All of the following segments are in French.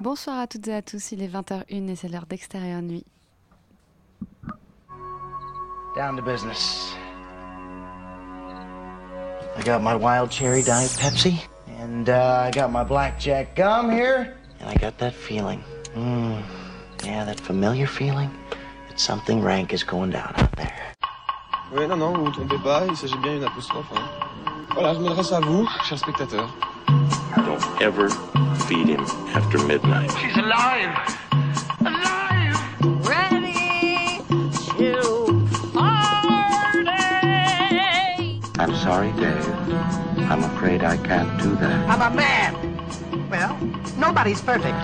Bonsoir à toutes et à tous, il est 20h01 et c'est l'heure d'extérieur nuit. Down to business. I got my wild cherry diet Pepsi, and uh, I got my blackjack gum here, and I got that feeling. Mm, yeah, that familiar feeling that something rank is going down out there. Oui, non, non, vous ne vous trompez pas, il s'agit bien d'une apostrophe. hein. Voilà, je m'adresse à vous, chers spectateurs. Don't ever feed him after midnight. She's alive! Alive! Ready to party. I'm sorry, Dave. I'm afraid I can't do that. I'm a man. Well, nobody's perfect.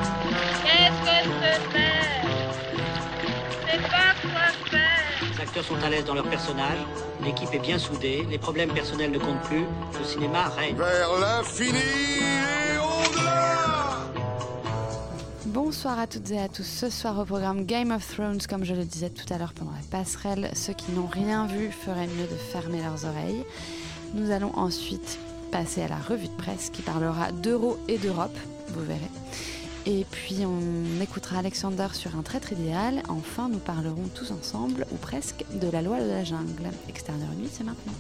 Qu'est-ce que c'est C'est pas quoi faire. Les acteurs sont à l'aise dans leur personnage, l'équipe est bien soudée, les problèmes personnels ne comptent plus, le cinéma règne. Vers l'infini Bonsoir à toutes et à tous. Ce soir au programme Game of Thrones, comme je le disais tout à l'heure pendant la passerelle, ceux qui n'ont rien vu feraient mieux de fermer leurs oreilles. Nous allons ensuite passer à la revue de presse qui parlera d'euro et d'Europe, vous verrez. Et puis on écoutera Alexander sur un traître idéal. Enfin, nous parlerons tous ensemble, ou presque, de la loi de la jungle. Extérieur nuit, c'est maintenant.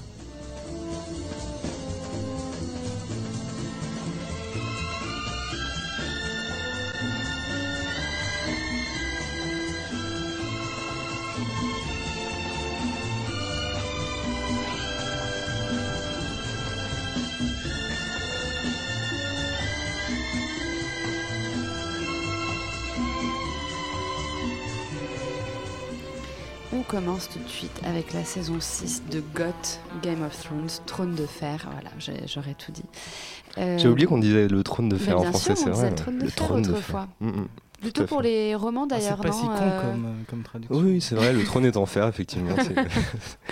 Commence tout de suite avec la saison 6 de GOT, Game of Thrones, Trône de Fer. Voilà, j'aurais tout dit. Euh, J'ai oublié qu'on disait le trône de fer en français, c'est vrai. le trône de fer autrefois. Mm, mm. Plutôt pour les romans Ah, d'ailleurs, c'est pas non si con euh, comme, euh, comme traduction. Oui, c'est vrai, le trône est en fer, effectivement.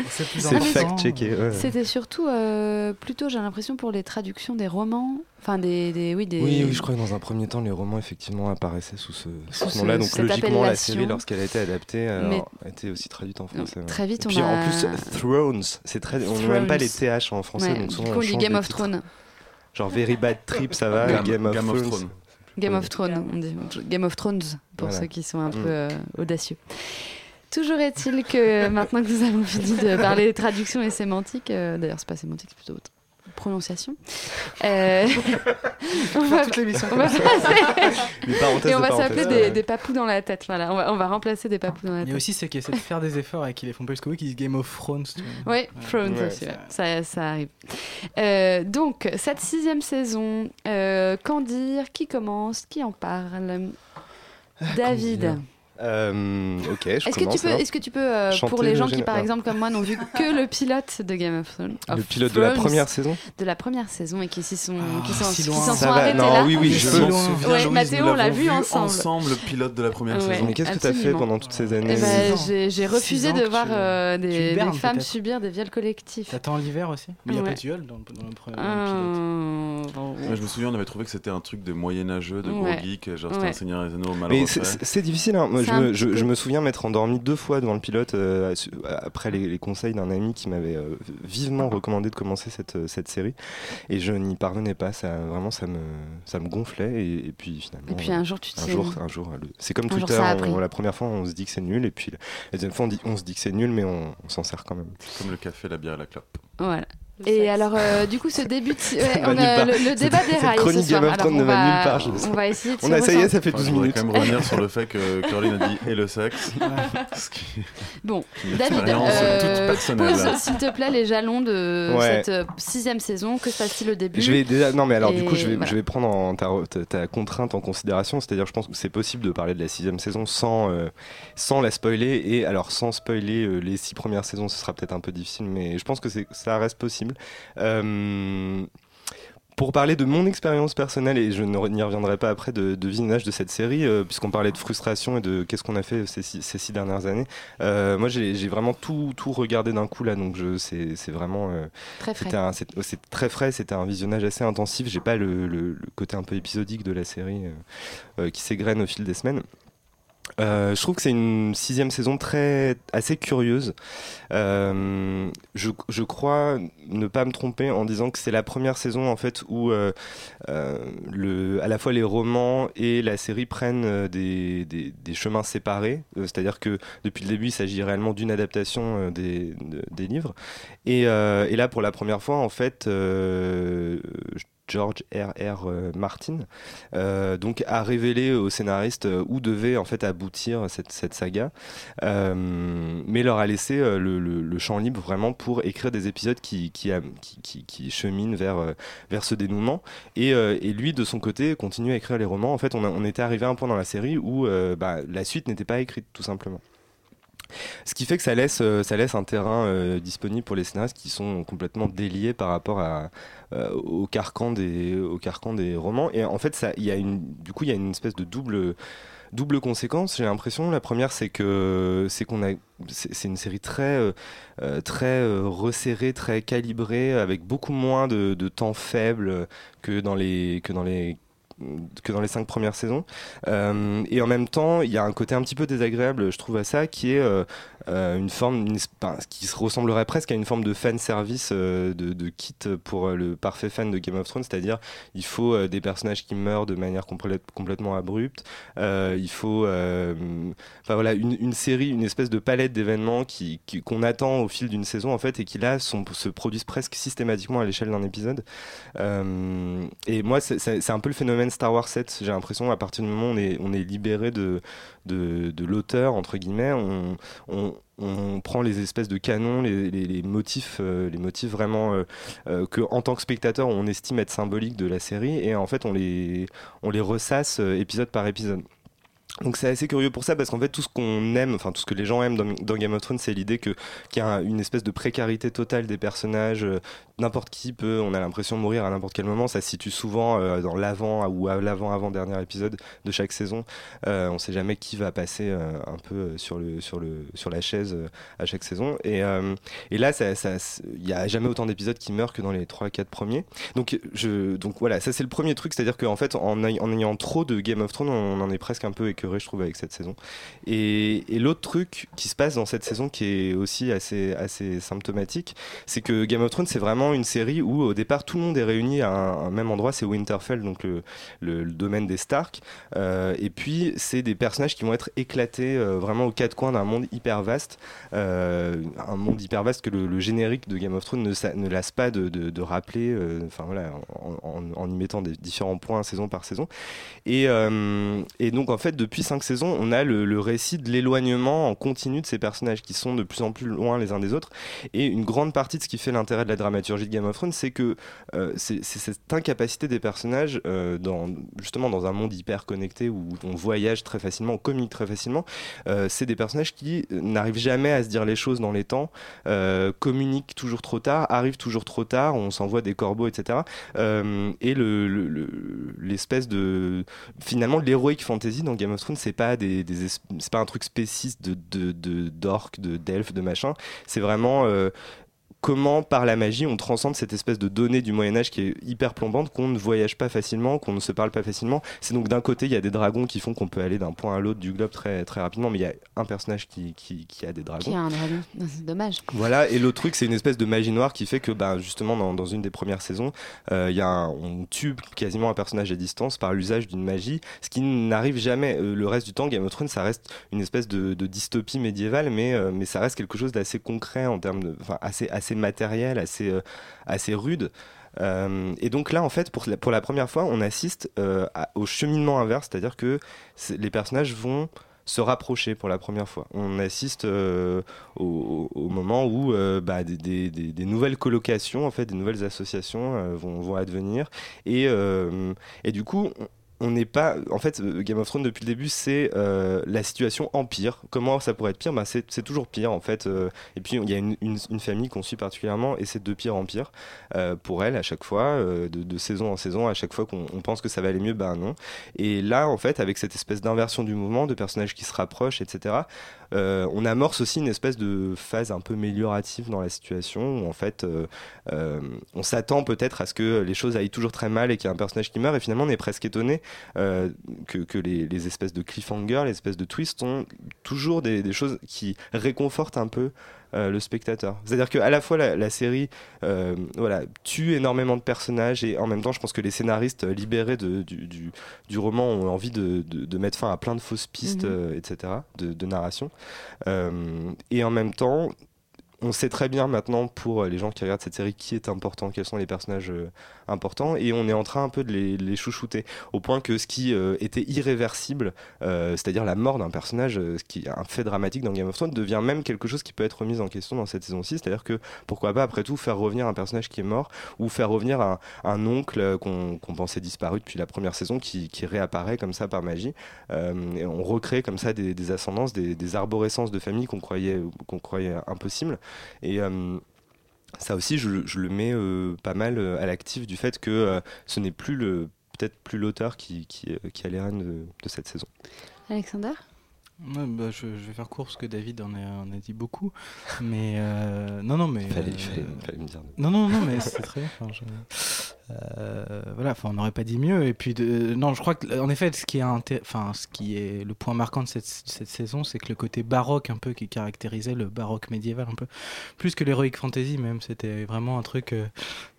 C'est fact-checké. ouais. C'était surtout euh, plutôt, j'ai l'impression, pour les traductions des romans. Enfin, des, des- oui, des. Oui, oui, je crois que dans un premier temps, les romans effectivement apparaissaient sous ce, sous ce ce- nom-là. Donc logiquement, la série, lorsqu'elle a été adaptée, euh, Mais- a été aussi traduite en français. très vite, Et on puis a- en plus, Thrones, c'est très, on n'a même pas les Thrones. TH en français, Ouais, donc du souvent coup, on on dit Game of. Thrones. Genre Very Bad Trip, ça va, Game of Thrones. Game of Thrones, on dit. Game of Thrones, pour Voilà. ceux qui sont un Mm. peu euh, audacieux. Toujours est-il que maintenant que nous avons fini de parler traduction et sémantique, euh, d'ailleurs, c'est pas sémantique, c'est plutôt autre- prononciation, euh, on va, Toute l'émission. on va passer- et on va s'appeler des, des papous dans la tête. Voilà, on va, on va remplacer des papous dans la Il y a tête. aussi ceux qui essaient de faire des efforts et qui les font pas jusqu'au bout, qui disent Game of Thrones. tu vois. Oui, Thrones Ouais. aussi, ouais. ça, ça arrive. Euh, donc, cette sixième saison, euh, qu'en dire Qui commence Qui en parle? David. Euh, ok, je Est-ce que, tu peux, alors. est-ce que tu peux, euh, Chanter pour les le gens qui, par ah. exemple, comme moi, n'ont vu que le pilote de Game of Thrones, Le of pilote de la première saison de la première saison et qui s'y sont, Ah, qui sont, si qui loin. s'en Ça sont va, arrêtés non, là oui, oui, je si loin. souviens, Ouais, Mathéo, on l'a vu ensemble. le pilote de la première Ouais. saison. Mais qu'est-ce que tu as fait pendant toutes ces Eh années ben, Six ans. j'ai, refusé de voir tu- euh, des, femmes peut-être. subir des viols collectifs. T'attends l'hiver aussi Mais il n'y a pas de viol dans, le Euh, Ouais, je me souviens, on avait trouvé que c'était un truc de moyenâgeux, de gros geek, genre c'était un Seigneur des Anneaux mal Mais c'est- c'est difficile. Je, un me, petit je, peu- je me souviens m'être endormi deux fois devant le pilote euh, après les, les conseils d'un ami qui m'avait euh, vivement recommandé de commencer cette, euh, cette série. Et je n'y parvenais pas. Ça, vraiment, ça me, ça me gonflait. Et, et puis finalement. Et puis un jour, tu un t'y jour, un jour, c'est comme Un jour, Twitter. on- pris. la première fois, on se dit que c'est nul, et puis la deuxième fois, on, dit, on se dit que c'est nul, mais on, on s'en sert quand même. Comme le café, la bière et la clope. Voilà. Et alors, euh, du coup, ce début de... ouais, on a le, le débat rails ce chronique soir. Game of Alors, Thrones on ne va va, nulle part, on va essayer de On se a, ça y est, recentrer. ça fait Enfin, 12 je voudrais minutes. quand même revenir sur le fait que Caroline a dit et le sexe. Ce qui est Bon, David, euh, pose s'il te plaît les jalons de Ouais. cette euh, sixième saison. Que se passe-t-il au début Je vais déjà non mais alors du coup je vais, voilà. je vais prendre en ta, ta- ta contrainte en considération c'est-à-dire je pense que c'est possible de parler de la sixième saison sans euh, sans la spoiler et alors sans spoiler euh, les six premières saisons ce sera peut-être un peu difficile mais je pense que ça reste possible Euh, pour parler de mon expérience personnelle, et je n'y reviendrai pas après de, de visionnage de cette série, euh, puisqu'on parlait de frustration et de qu'est-ce qu'on a fait ces six, ces six dernières années, euh, moi j'ai vraiment tout, tout regardé d'un coup là, donc c'est vraiment... euh, Très frais. c'était un- c'est c'est très frais, c'était un visionnage assez intensif. J'ai pas le, le- le côté un peu épisodique de la série qui s'égrène au fil des semaines. Euh, je trouve que c'est une sixième saison très assez curieuse. Euh, je, je crois ne pas me tromper en disant que c'est la première saison en fait où euh, le, à la fois les romans et la série prennent des, des, des chemins séparés. C'est-à-dire que depuis le début, il s'agit réellement d'une adaptation des, de- des livres. Et, et là, pour la première fois, en fait, euh, George R. R. euh, Martin euh, donc a révélé aux scénaristes euh, où devait en fait aboutir cette, cette saga, mais leur a laissé le, le- champ libre vraiment pour écrire des épisodes qui, qui, qui, cheminent vers, vers ce dénouement. Et, et lui, de son côté, continue à écrire les romans. En fait, on, était arrivé à un point dans la série où bah, la suite n'était pas écrite, tout simplement. Ce qui fait que ça laisse, euh, ça laisse un terrain euh, disponible pour les scénaristes qui sont complètement déliés par rapport à, euh, au, carcan des, au carcan des romans. Et en fait, ça, y a une, du coup, il y a une espèce de double, double conséquence. J'ai l'impression. La première, c'est que c'est qu'on a, c'est une série très, euh, très resserrée, très calibrée, avec beaucoup moins de, de temps faible que dans les, que dans les que dans les cinq premières saisons. Euh, et en même temps, il y a un côté un petit peu désagréable, je trouve, à ça, qui est euh, euh, une forme, qui se ressemblerait presque à une forme de fan service de, kit pour le parfait fan de Game of Thrones, c'est-à-dire il faut des personnages qui meurent de manière complè- complètement abrupte, il faut, enfin voilà, une, série, une espèce de palette d'événements qui, qu'on attend au fil d'une saison en fait et qui là sont, se produisent presque systématiquement à l'échelle d'un épisode. Et moi, c'est un peu le phénomène Star Wars 7. J'ai l'impression, à partir du moment où on est, libéré de, l'auteur, entre guillemets, on, prend les espèces de canons, les, motifs, euh, les motifs vraiment euh, euh, que, en tant que spectateur, on estime être symboliques de la série, et en fait, on les, on les ressasse épisode par épisode. Donc c'est assez curieux pour ça parce qu'en fait tout ce qu'on aime, enfin tout ce que les gens aiment dans, Game of Thrones, c'est l'idée que qu'il y a un- une espèce de précarité totale des personnages. euh, N'importe qui peut, on a l'impression de mourir à n'importe quel moment. Ça se situe souvent euh, dans l'avant ou à l'avant avant dernier épisode de chaque saison. Euh, on sait jamais qui va passer euh, un peu sur le sur le sur la chaise à chaque saison. Et et là, ça, il y a jamais autant d'épisodes qui meurent que dans les 3-4 premiers. Donc je donc voilà, ça c'est le premier truc, c'est-à-dire qu'en fait en, ay- en ayant trop de Game of Thrones, on en est presque un peu écœuré, je trouve, avec cette saison. Et, l'autre truc qui se passe dans cette saison qui est aussi assez, assez symptomatique, c'est que Game of Thrones, c'est vraiment une série où au départ tout le monde est réuni à un, même endroit, c'est Winterfell, donc le, domaine des Stark. Euh, et puis c'est des personnages qui vont être éclatés euh, vraiment aux quatre coins d'un monde hyper vaste, euh, un monde hyper vaste que le, générique de Game of Thrones ne, ne lasse pas de, rappeler, en, y mettant des différents points saison par saison. Et donc en fait depuis cinq saisons on a le, récit de l'éloignement en continu de ces personnages qui sont de plus en plus loin les uns des autres. Et une grande partie de ce qui fait l'intérêt de la dramaturgie de Game of Thrones c'est que euh, c'est cette incapacité des personnages euh, dans, justement dans un monde hyper connecté où on voyage très facilement on communique très facilement euh, c'est des personnages qui n'arrivent jamais à se dire les choses dans les temps communiquent toujours trop tard arrivent toujours trop tard on s'envoie des corbeaux etc et le- le- le- l'espèce de finalement l'heroic fantasy dans Game of C'est pas des, un truc spéciste de de de- d'orques de d'elfes de machin. C'est vraiment euh, comment par la magie on transcende cette espèce de donnée du Moyen Âge qui est hyper plombante qu'on ne voyage pas facilement qu'on ne se parle pas facilement c'est donc d'un côté il y a des dragons qui font qu'on peut aller d'un point à l'autre du globe très très rapidement mais il y a un personnage qui, qui, qui a des dragons Qui a un dragon C'est dommage. voilà, et l'autre truc, c'est une espèce de magie noire qui fait que, bah, justement, dans, dans une des premières saisons, euh, il y a un- on tue quasiment un personnage à distance par l'usage d'une magie, ce qui n'arrive jamais. Euh, le reste du temps, Game of Thrones, ça reste une espèce de, de dystopie médiévale, mais, euh, mais ça reste quelque chose d'assez concret en termes de, enfin, assez, assez matériel, assez, euh, assez rude. Euh, et donc là, en fait, pour la, pour la première fois, on assiste euh, au cheminement inverse, c'est-à-dire que les personnages vont se rapprocher pour la première fois. On assiste au, moment où bah, des, nouvelles colocations, en fait, des nouvelles associations vont, vont advenir. Et, et du coup, on- n'est pas. En fait, euh, Game of Thrones depuis le début, c'est euh, la situation empire. Comment ça pourrait être pire? Bah, c'est, toujours pire en fait. euh, et puis il y a une, famille qu'on suit particulièrement et c'est de pire en pire pour elle à chaque fois, de, saison en saison. À chaque fois qu'on on pense que ça va aller mieux, ben non. Et là, en fait, avec cette espèce d'inversion du mouvement, de personnages qui se rapprochent, etc. on amorce aussi une espèce de phase un peu améliorative dans la situation où en fait on s'attend peut-être à ce que les choses aillent toujours très mal et qu'il y a un personnage qui meurt et finalement on est presque étonné euh, que, que les, les espèces de cliffhanger, les espèces de twists ont toujours des, des choses qui réconfortent un peu euh, le spectateur. C'est-à-dire qu'à la fois la, la série euh, voilà, tue énormément de personnages et en même temps je pense que les scénaristes libérés de- du, du- du roman ont envie de, de- de mettre fin à plein de fausses pistes, Mhm. euh, etc., de, narration. Et en même temps, on sait très bien maintenant pour euh, les gens qui regardent cette série qui est important, quels sont les personnages euh, importants, et on est en train un peu de les, chouchouter, au point que ce qui euh, était irréversible, c'est-à-dire la mort d'un personnage, qui est un fait dramatique dans Game of Thrones, devient même quelque chose qui peut être remis en question dans cette saison 6, c'est-à-dire que pourquoi pas après tout faire revenir un personnage qui est mort, ou faire revenir un, oncle qu'on pensait disparu depuis la première saison, qui, réapparaît comme ça par magie, et on recrée comme ça des, des ascendances, des, des arborescences de famille qu'on croyait, qu'on croyait impossibles. Et euh, ça aussi, je, le- je le mets euh, pas mal euh, à l'actif du fait que euh, ce n'est plus le peut-être plus l'auteur qui, qui, qui a les rênes de, de cette saison. Alexander? Ouais, bah, je, je vais faire court parce que David en a, en a dit beaucoup. Mais euh, non, non, mais. Fallait- euh, fallait- fallait me dire. Non, non, non, mais c'est très bien. Enfin, je- euh, voilà, enfin, on n'aurait pas dit mieux. Et puis, de... non, je crois que, en effet, ce qui est, enfin, ce qui est le point marquant de cette, cette saison, c'est que le côté baroque, un peu, qui caractérisait le baroque médiéval, un peu, plus que l'heroic fantasy, même, c'était vraiment un truc, euh,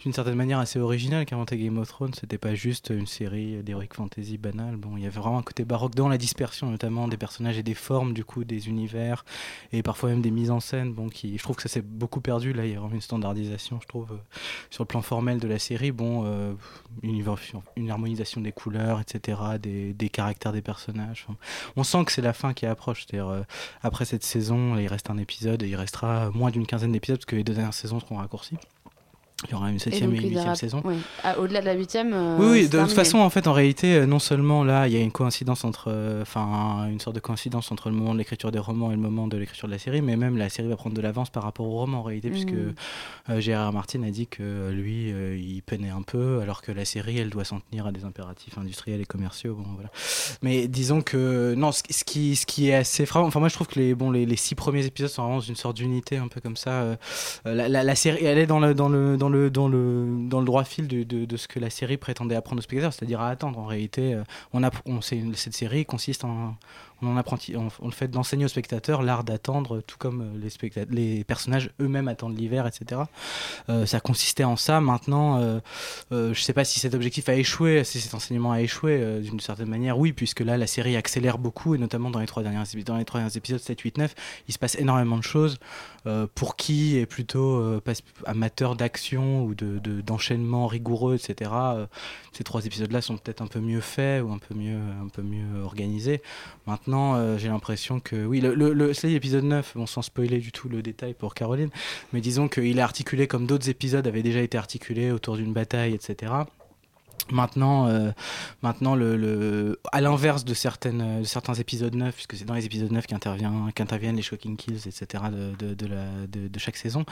d'une certaine manière, assez original qu'inventait Game of Thrones. C'était pas juste une série d'heroic fantasy banale. Bon, il y avait vraiment un côté baroque dans la dispersion, notamment des personnages et des formes, du coup, des univers, et parfois même des mises en scène. Bon, qui, je trouve que ça s'est beaucoup perdu. Là, il y a vraiment une standardisation, je trouve, euh, sur le plan formel de la série. Bon, euh, une, harmonisation des couleurs, etc., des, caractères des personnages. On sent que c'est la fin qui approche. Euh, après cette saison, il reste un épisode et il restera moins d'une quinzaine d'épisodes parce que les deux dernières saisons seront raccourcies. Il y aura une septième et, donc, y huitième aura- saison. oui. Ah, Au-delà de la huitième. euh, Oui, oui, de toute façon, en fait, en réalité, euh, non seulement là, il y a une coïncidence entre, euh, enfin, une sorte de coïncidence entre le moment de l'écriture des romans et le moment de l'écriture de la série, mais même la série va prendre de l'avance par rapport au roman en réalité, puisque Mhm. euh, Gérard Martin a dit que lui, il peinait un peu, alors que la série, elle doit s'en tenir à des impératifs industriels et commerciaux. Bon, voilà. Mais disons que non, ce, ce qui, ce qui est assez frappant. Enfin, moi, je trouve que les, bon, les, les six premiers épisodes sont vraiment une sorte d'unité, un peu comme ça. la, la- la série, elle est dans le, dans le, dans le, dans le, dans le droit fil de, de, ce que la série prétendait apprendre aux spectateurs, c'est-à-dire à attendre. En réalité, euh, on a, on, cette série consiste en, on on, le fait d'enseigner aux spectateurs l'art d'attendre, tout comme euh, les, personnages eux-mêmes attendent l'hiver, etc. Euh, ça consistait en ça. Maintenant, euh, je sais pas si cet objectif a échoué, si cet enseignement a échoué d'une certaine manière, oui, puisque là, la série accélère beaucoup, et notamment dans les trois derniers, les trois épisodes, 7, 8, 9, il se passe énormément de choses. Pour qui est plutôt amateur d'action ou de, de- d'enchaînement rigoureux, etc. ces trois épisodes-là sont peut-être un peu mieux faits ou un peu mieux, un peu mieux organisés. Maintenant, euh, j'ai l'impression que oui, le, le, le- c'est l'épisode 9, bon, sans spoiler du tout le détail pour Caroline, mais disons qu'il est articulé comme d'autres épisodes avaient déjà été articulés autour d'une bataille, etc. Maintenant, euh, maintenant à l'inverse de, de certains épisodes 9, puisque c'est dans les épisodes 9 qu'intervient- qu'interviennent les Shocking Kills, etc., de, chaque saison,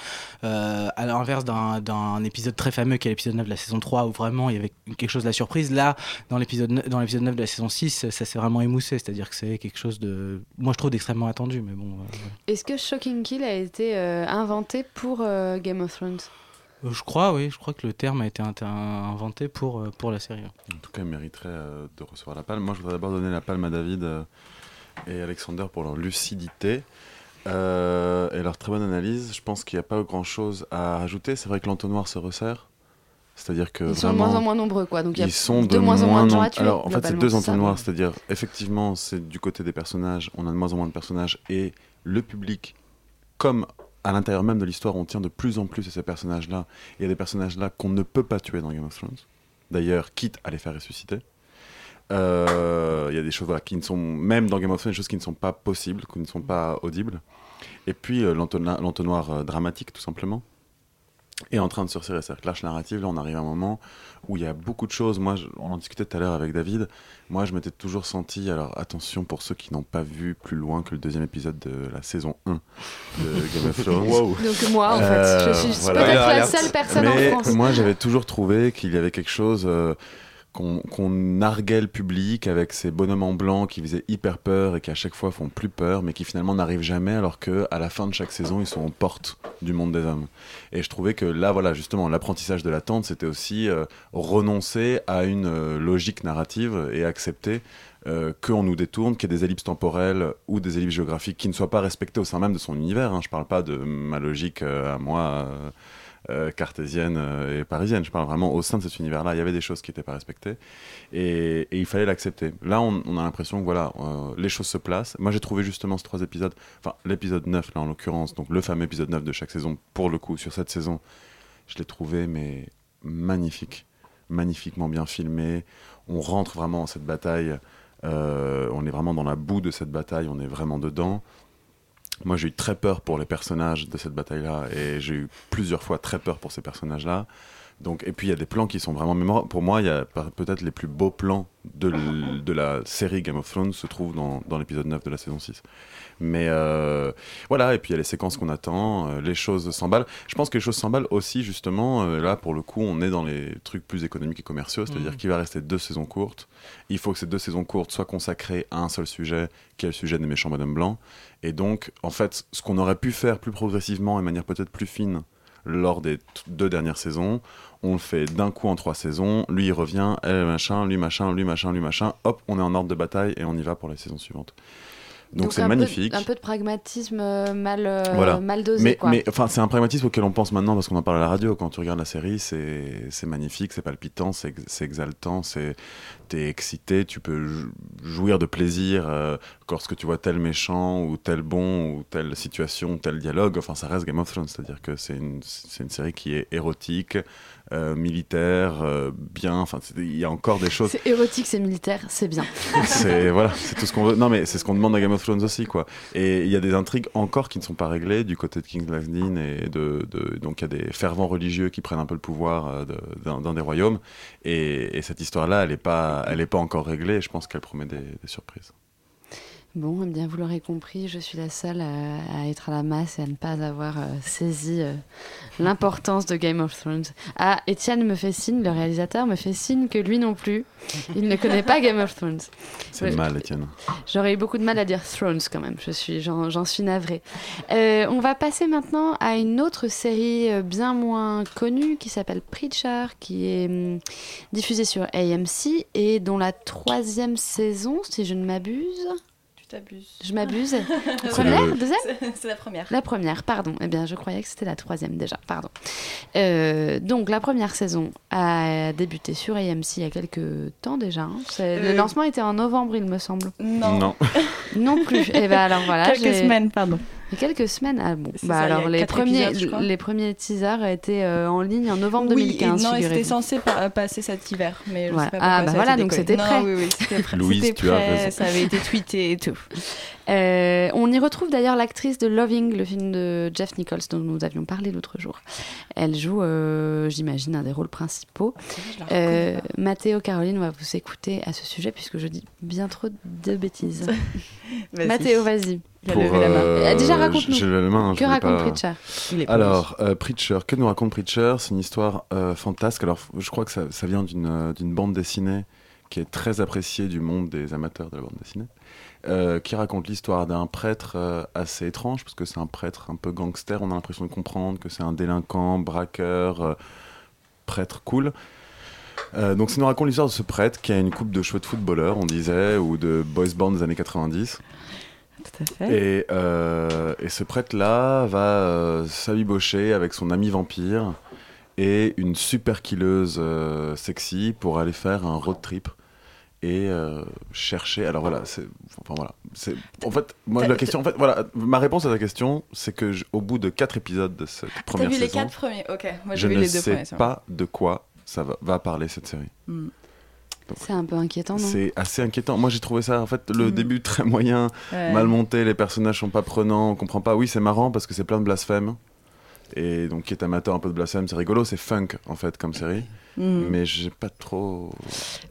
euh, à l'inverse d'un, épisode très fameux qui est l'épisode 9 de la saison 3, où vraiment il y avait quelque chose de la surprise, là, dans l'épisode, 9 dans l'épisode 9 de la saison 6, ça s'est vraiment émoussé, c'est-à-dire que c'est quelque chose de, moi je trouve d'extrêmement attendu, mais bon. euh. Est-ce que Shocking Kill a été euh, inventé pour euh, Game of Thrones? Euh, Je crois, oui, je crois que le terme a été inventé pour, euh, pour la série. En tout cas, il mériterait euh, de recevoir la palme. Moi, je voudrais d'abord donner la palme à David euh, et Alexander pour leur lucidité euh, et leur très bonne analyse. Je pense qu'il n'y a pas grand-chose à rajouter. C'est vrai que l'entonnoir se resserre. C'est-à-dire que Ils sont de moins en moins nombreux, quoi. Donc il y a ils sont de, moins en moins de gens à nom- tuer. Alors, en fait, c'est deux entonnoirs. C'est-à-dire, effectivement, c'est du côté des personnages, on a de moins en moins de personnages et le public, comme à l'intérieur même de l'histoire, on tient de plus en plus à ces personnages-là. Il y a des personnages-là qu'on ne peut pas tuer dans Game of Thrones. D'ailleurs, quitte à les faire ressusciter. Euh, Il y a des choses voilà, qui ne sont, même dans Game of Thrones, des choses qui ne sont pas possibles, qui ne sont pas audibles. Et puis euh, l'entonnoir euh, dramatique, tout simplement, est en train de se resserrer. C'est-à-dire que l'arche narrative, là, on arrive à un moment où il y a beaucoup de choses. Moi, je- on en discutait tout à l'heure avec David. Moi, je m'étais toujours senti. Alors, attention pour ceux qui n'ont pas vu plus loin que le deuxième épisode de la saison 1 de Game of Thrones. Donc moi, en fait, Euh, je suis voilà. peut-être la seule personne Mais en France. Moi, j'avais toujours trouvé qu'il y avait quelque chose. euh, qu'on qu'on narguait le public avec ces bonhommes en blanc qui faisaient hyper peur et qui à chaque fois font plus peur, mais qui finalement n'arrivent jamais, alors que à la fin de chaque saison, ils sont aux portes du monde des hommes. Et je trouvais que là, voilà, justement, l'apprentissage de l'attente, c'était aussi euh, renoncer à une euh, logique narrative et accepter euh, qu'on nous détourne, qu'il y ait des ellipses temporelles ou des ellipses géographiques qui ne soient pas respectées au sein même de son univers. hein. Je parle pas de ma logique euh, à moi. Euh, cartésienne euh, et parisienne. Je parle vraiment au sein de cet univers-là. Il y avait des choses qui n'étaient pas respectées et, il fallait l'accepter. Là, on, a l'impression que voilà, euh, les choses se placent. Moi, j'ai trouvé justement ces trois épisodes, enfin l'épisode 9 là en l'occurrence, donc le fameux épisode 9 de chaque saison, pour le coup, sur cette saison, je l'ai trouvé mais magnifique, magnifiquement bien filmé. On rentre vraiment dans cette bataille. on est vraiment dans la boue de cette bataille, on est vraiment dedans. Moi, j'ai eu très peur pour les personnages de cette bataille-là, et j'ai eu plusieurs fois très peur pour ces personnages-là. Donc, et puis, il y a des plans qui sont vraiment mémorables. Pour moi, il y a peut-être les plus beaux plans de, la série Game of Thrones se trouvent dans, dans l'épisode 9 de la saison 6. Mais euh, voilà, et puis il y a les séquences qu'on attend, euh, les choses s'emballent. Je pense que les choses s'emballent aussi, justement, euh, là, pour le coup, on est dans les trucs plus économiques et commerciaux, c'est-à-dire Mhm. qu'il va rester deux saisons courtes. Il faut que ces deux saisons courtes soient consacrées à un seul sujet, qui est le sujet des méchants Madame Blanc. Et donc, en fait, ce qu'on aurait pu faire plus progressivement et de manière peut-être plus fine lors des deux dernières saisons, on le fait d'un coup en trois saisons. Lui, il revient, elle, machin, lui, machin, lui, machin, lui, machin. Hop, on est en ordre de bataille et on y va pour les saisons suivantes. Donc c'est peu- magnifique. un peu de pragmatisme euh, mal, euh, Voilà. mal dosé. mais, quoi. mais enfin, c'est un pragmatisme auquel on pense maintenant parce qu'on en parle à la radio. Quand tu regardes la série, c'est magnifique, c'est palpitant, c'est ex- c'est exaltant, c'est t'es excité, tu peux jou- jouir de plaisir euh, lorsque tu vois tel méchant ou tel bon ou telle situation, tel dialogue. Enfin, ça reste Game of Thrones, c'est-à-dire que c'est une, c'est une série qui est érotique, euh, militaire, euh, bien. Enfin, il y a encore des choses. C'est érotique, c'est militaire, c'est bien. C'est voilà, c'est tout ce qu'on veut. Non, mais c'est ce qu'on demande à Game of Thrones aussi, quoi. Et il y a des intrigues encore qui ne sont pas réglées du côté de King's Landing et de, de- donc il y a des fervents religieux qui prennent un peu le pouvoir euh, de- d'un des royaumes. Et, et cette histoire-là, elle n'est pas, elle est pas encore réglée. Et je pense qu'elle promet des, des surprises. Bon, eh bien, vous l'aurez compris, je suis la seule à, à être à la masse et à ne pas avoir euh, saisi euh, l'importance de Game of Thrones. Ah, Étienne me fait signe, le réalisateur me fait signe que lui non plus, il ne connaît pas Game of Thrones. C'est mal, Étienne. J'aurais eu beaucoup de mal à dire Thrones quand même, je suis, j'en, suis navrée. Euh, on va passer maintenant à une autre série euh, bien moins connue qui s'appelle Preacher, qui est hum, diffusée sur AMC et dont la troisième saison, si je ne m'abuse. Tu t'abuses. Je m'abuse. Première, le- deuxième C'est- la première. La première, pardon. Eh bien, je croyais que c'était la troisième déjà, pardon. Euh, donc, la première saison a débuté sur AMC il y a quelques temps déjà. hein. Le Euh, lancement était en novembre, il me semble. Non. Non. Non plus. Et ben alors voilà. Quelques semaines, pardon. Il y a quelques semaines. Ah bon. Bah ça, alors les premiers, épisodes, les premiers teasers étaient euh, en ligne en novembre Oui, et 2015. non, c'était censé pa- passer cet hiver, mais je Ouais. sais pas Ah, bah voilà, donc c'était Non, prêt. oui, oui, c'était prêt. Louise, tu as prêt, raison. Ça avait été tweeté et tout. Euh, on y retrouve d'ailleurs l'actrice de Loving, le film de Jeff Nichols dont nous avions parlé l'autre jour. Elle joue, euh, j'imagine, un des rôles principaux. Euh, reconnais Mathéo, Caroline, on va vous écouter à ce sujet puisque je dis bien trop de bêtises. Mathéo, vas-y. Il a levé la main. Euh, déjà, raconte-nous. J'ai levé la main. Que raconte pas- Preacher? Il est pas Alors, euh, Preacher, que nous raconte Preacher? C'est une histoire euh, fantasque. Alors, je crois que ça, ça vient d'une euh, d'une bande dessinée qui est très appréciée du monde des amateurs de la bande dessinée, euh, qui raconte l'histoire d'un prêtre euh, assez étrange, parce que c'est un prêtre un peu gangster. On a l'impression de comprendre que c'est un délinquant, braqueur, prêtre cool. Euh, donc, ça nous raconte l'histoire de ce prêtre qui a une coupe de cheveux de footballeur, on disait, ou de boys band des années 90. Tout à fait. Et, euh, et ce prêtre-là va euh, s'abibocher avec son ami vampire et une super killeuse euh, sexy pour aller faire un road trip et euh, chercher. Alors voilà, c'est. Enfin voilà. C'est. En fait, moi la question. En fait, voilà, ma réponse à ta question, c'est que je- au bout de quatre épisodes de cette T'as première vu les saison, quatre premiers? Ok, moi je j'ai vu ne les deux sais premiers. pas de quoi ça va, va parler cette série. Hmm. C'est un peu inquiétant, non C'est assez inquiétant. Moi, j'ai trouvé ça, en fait, le Mhm. début très moyen, Ouais. mal monté, les personnages sont pas prenants, on comprend pas. Oui, c'est marrant parce que c'est plein de blasphèmes. Et donc, qui est amateur un peu de blasphème, c'est rigolo, c'est funk, en fait, comme série. Mhm. mais j'ai pas trop.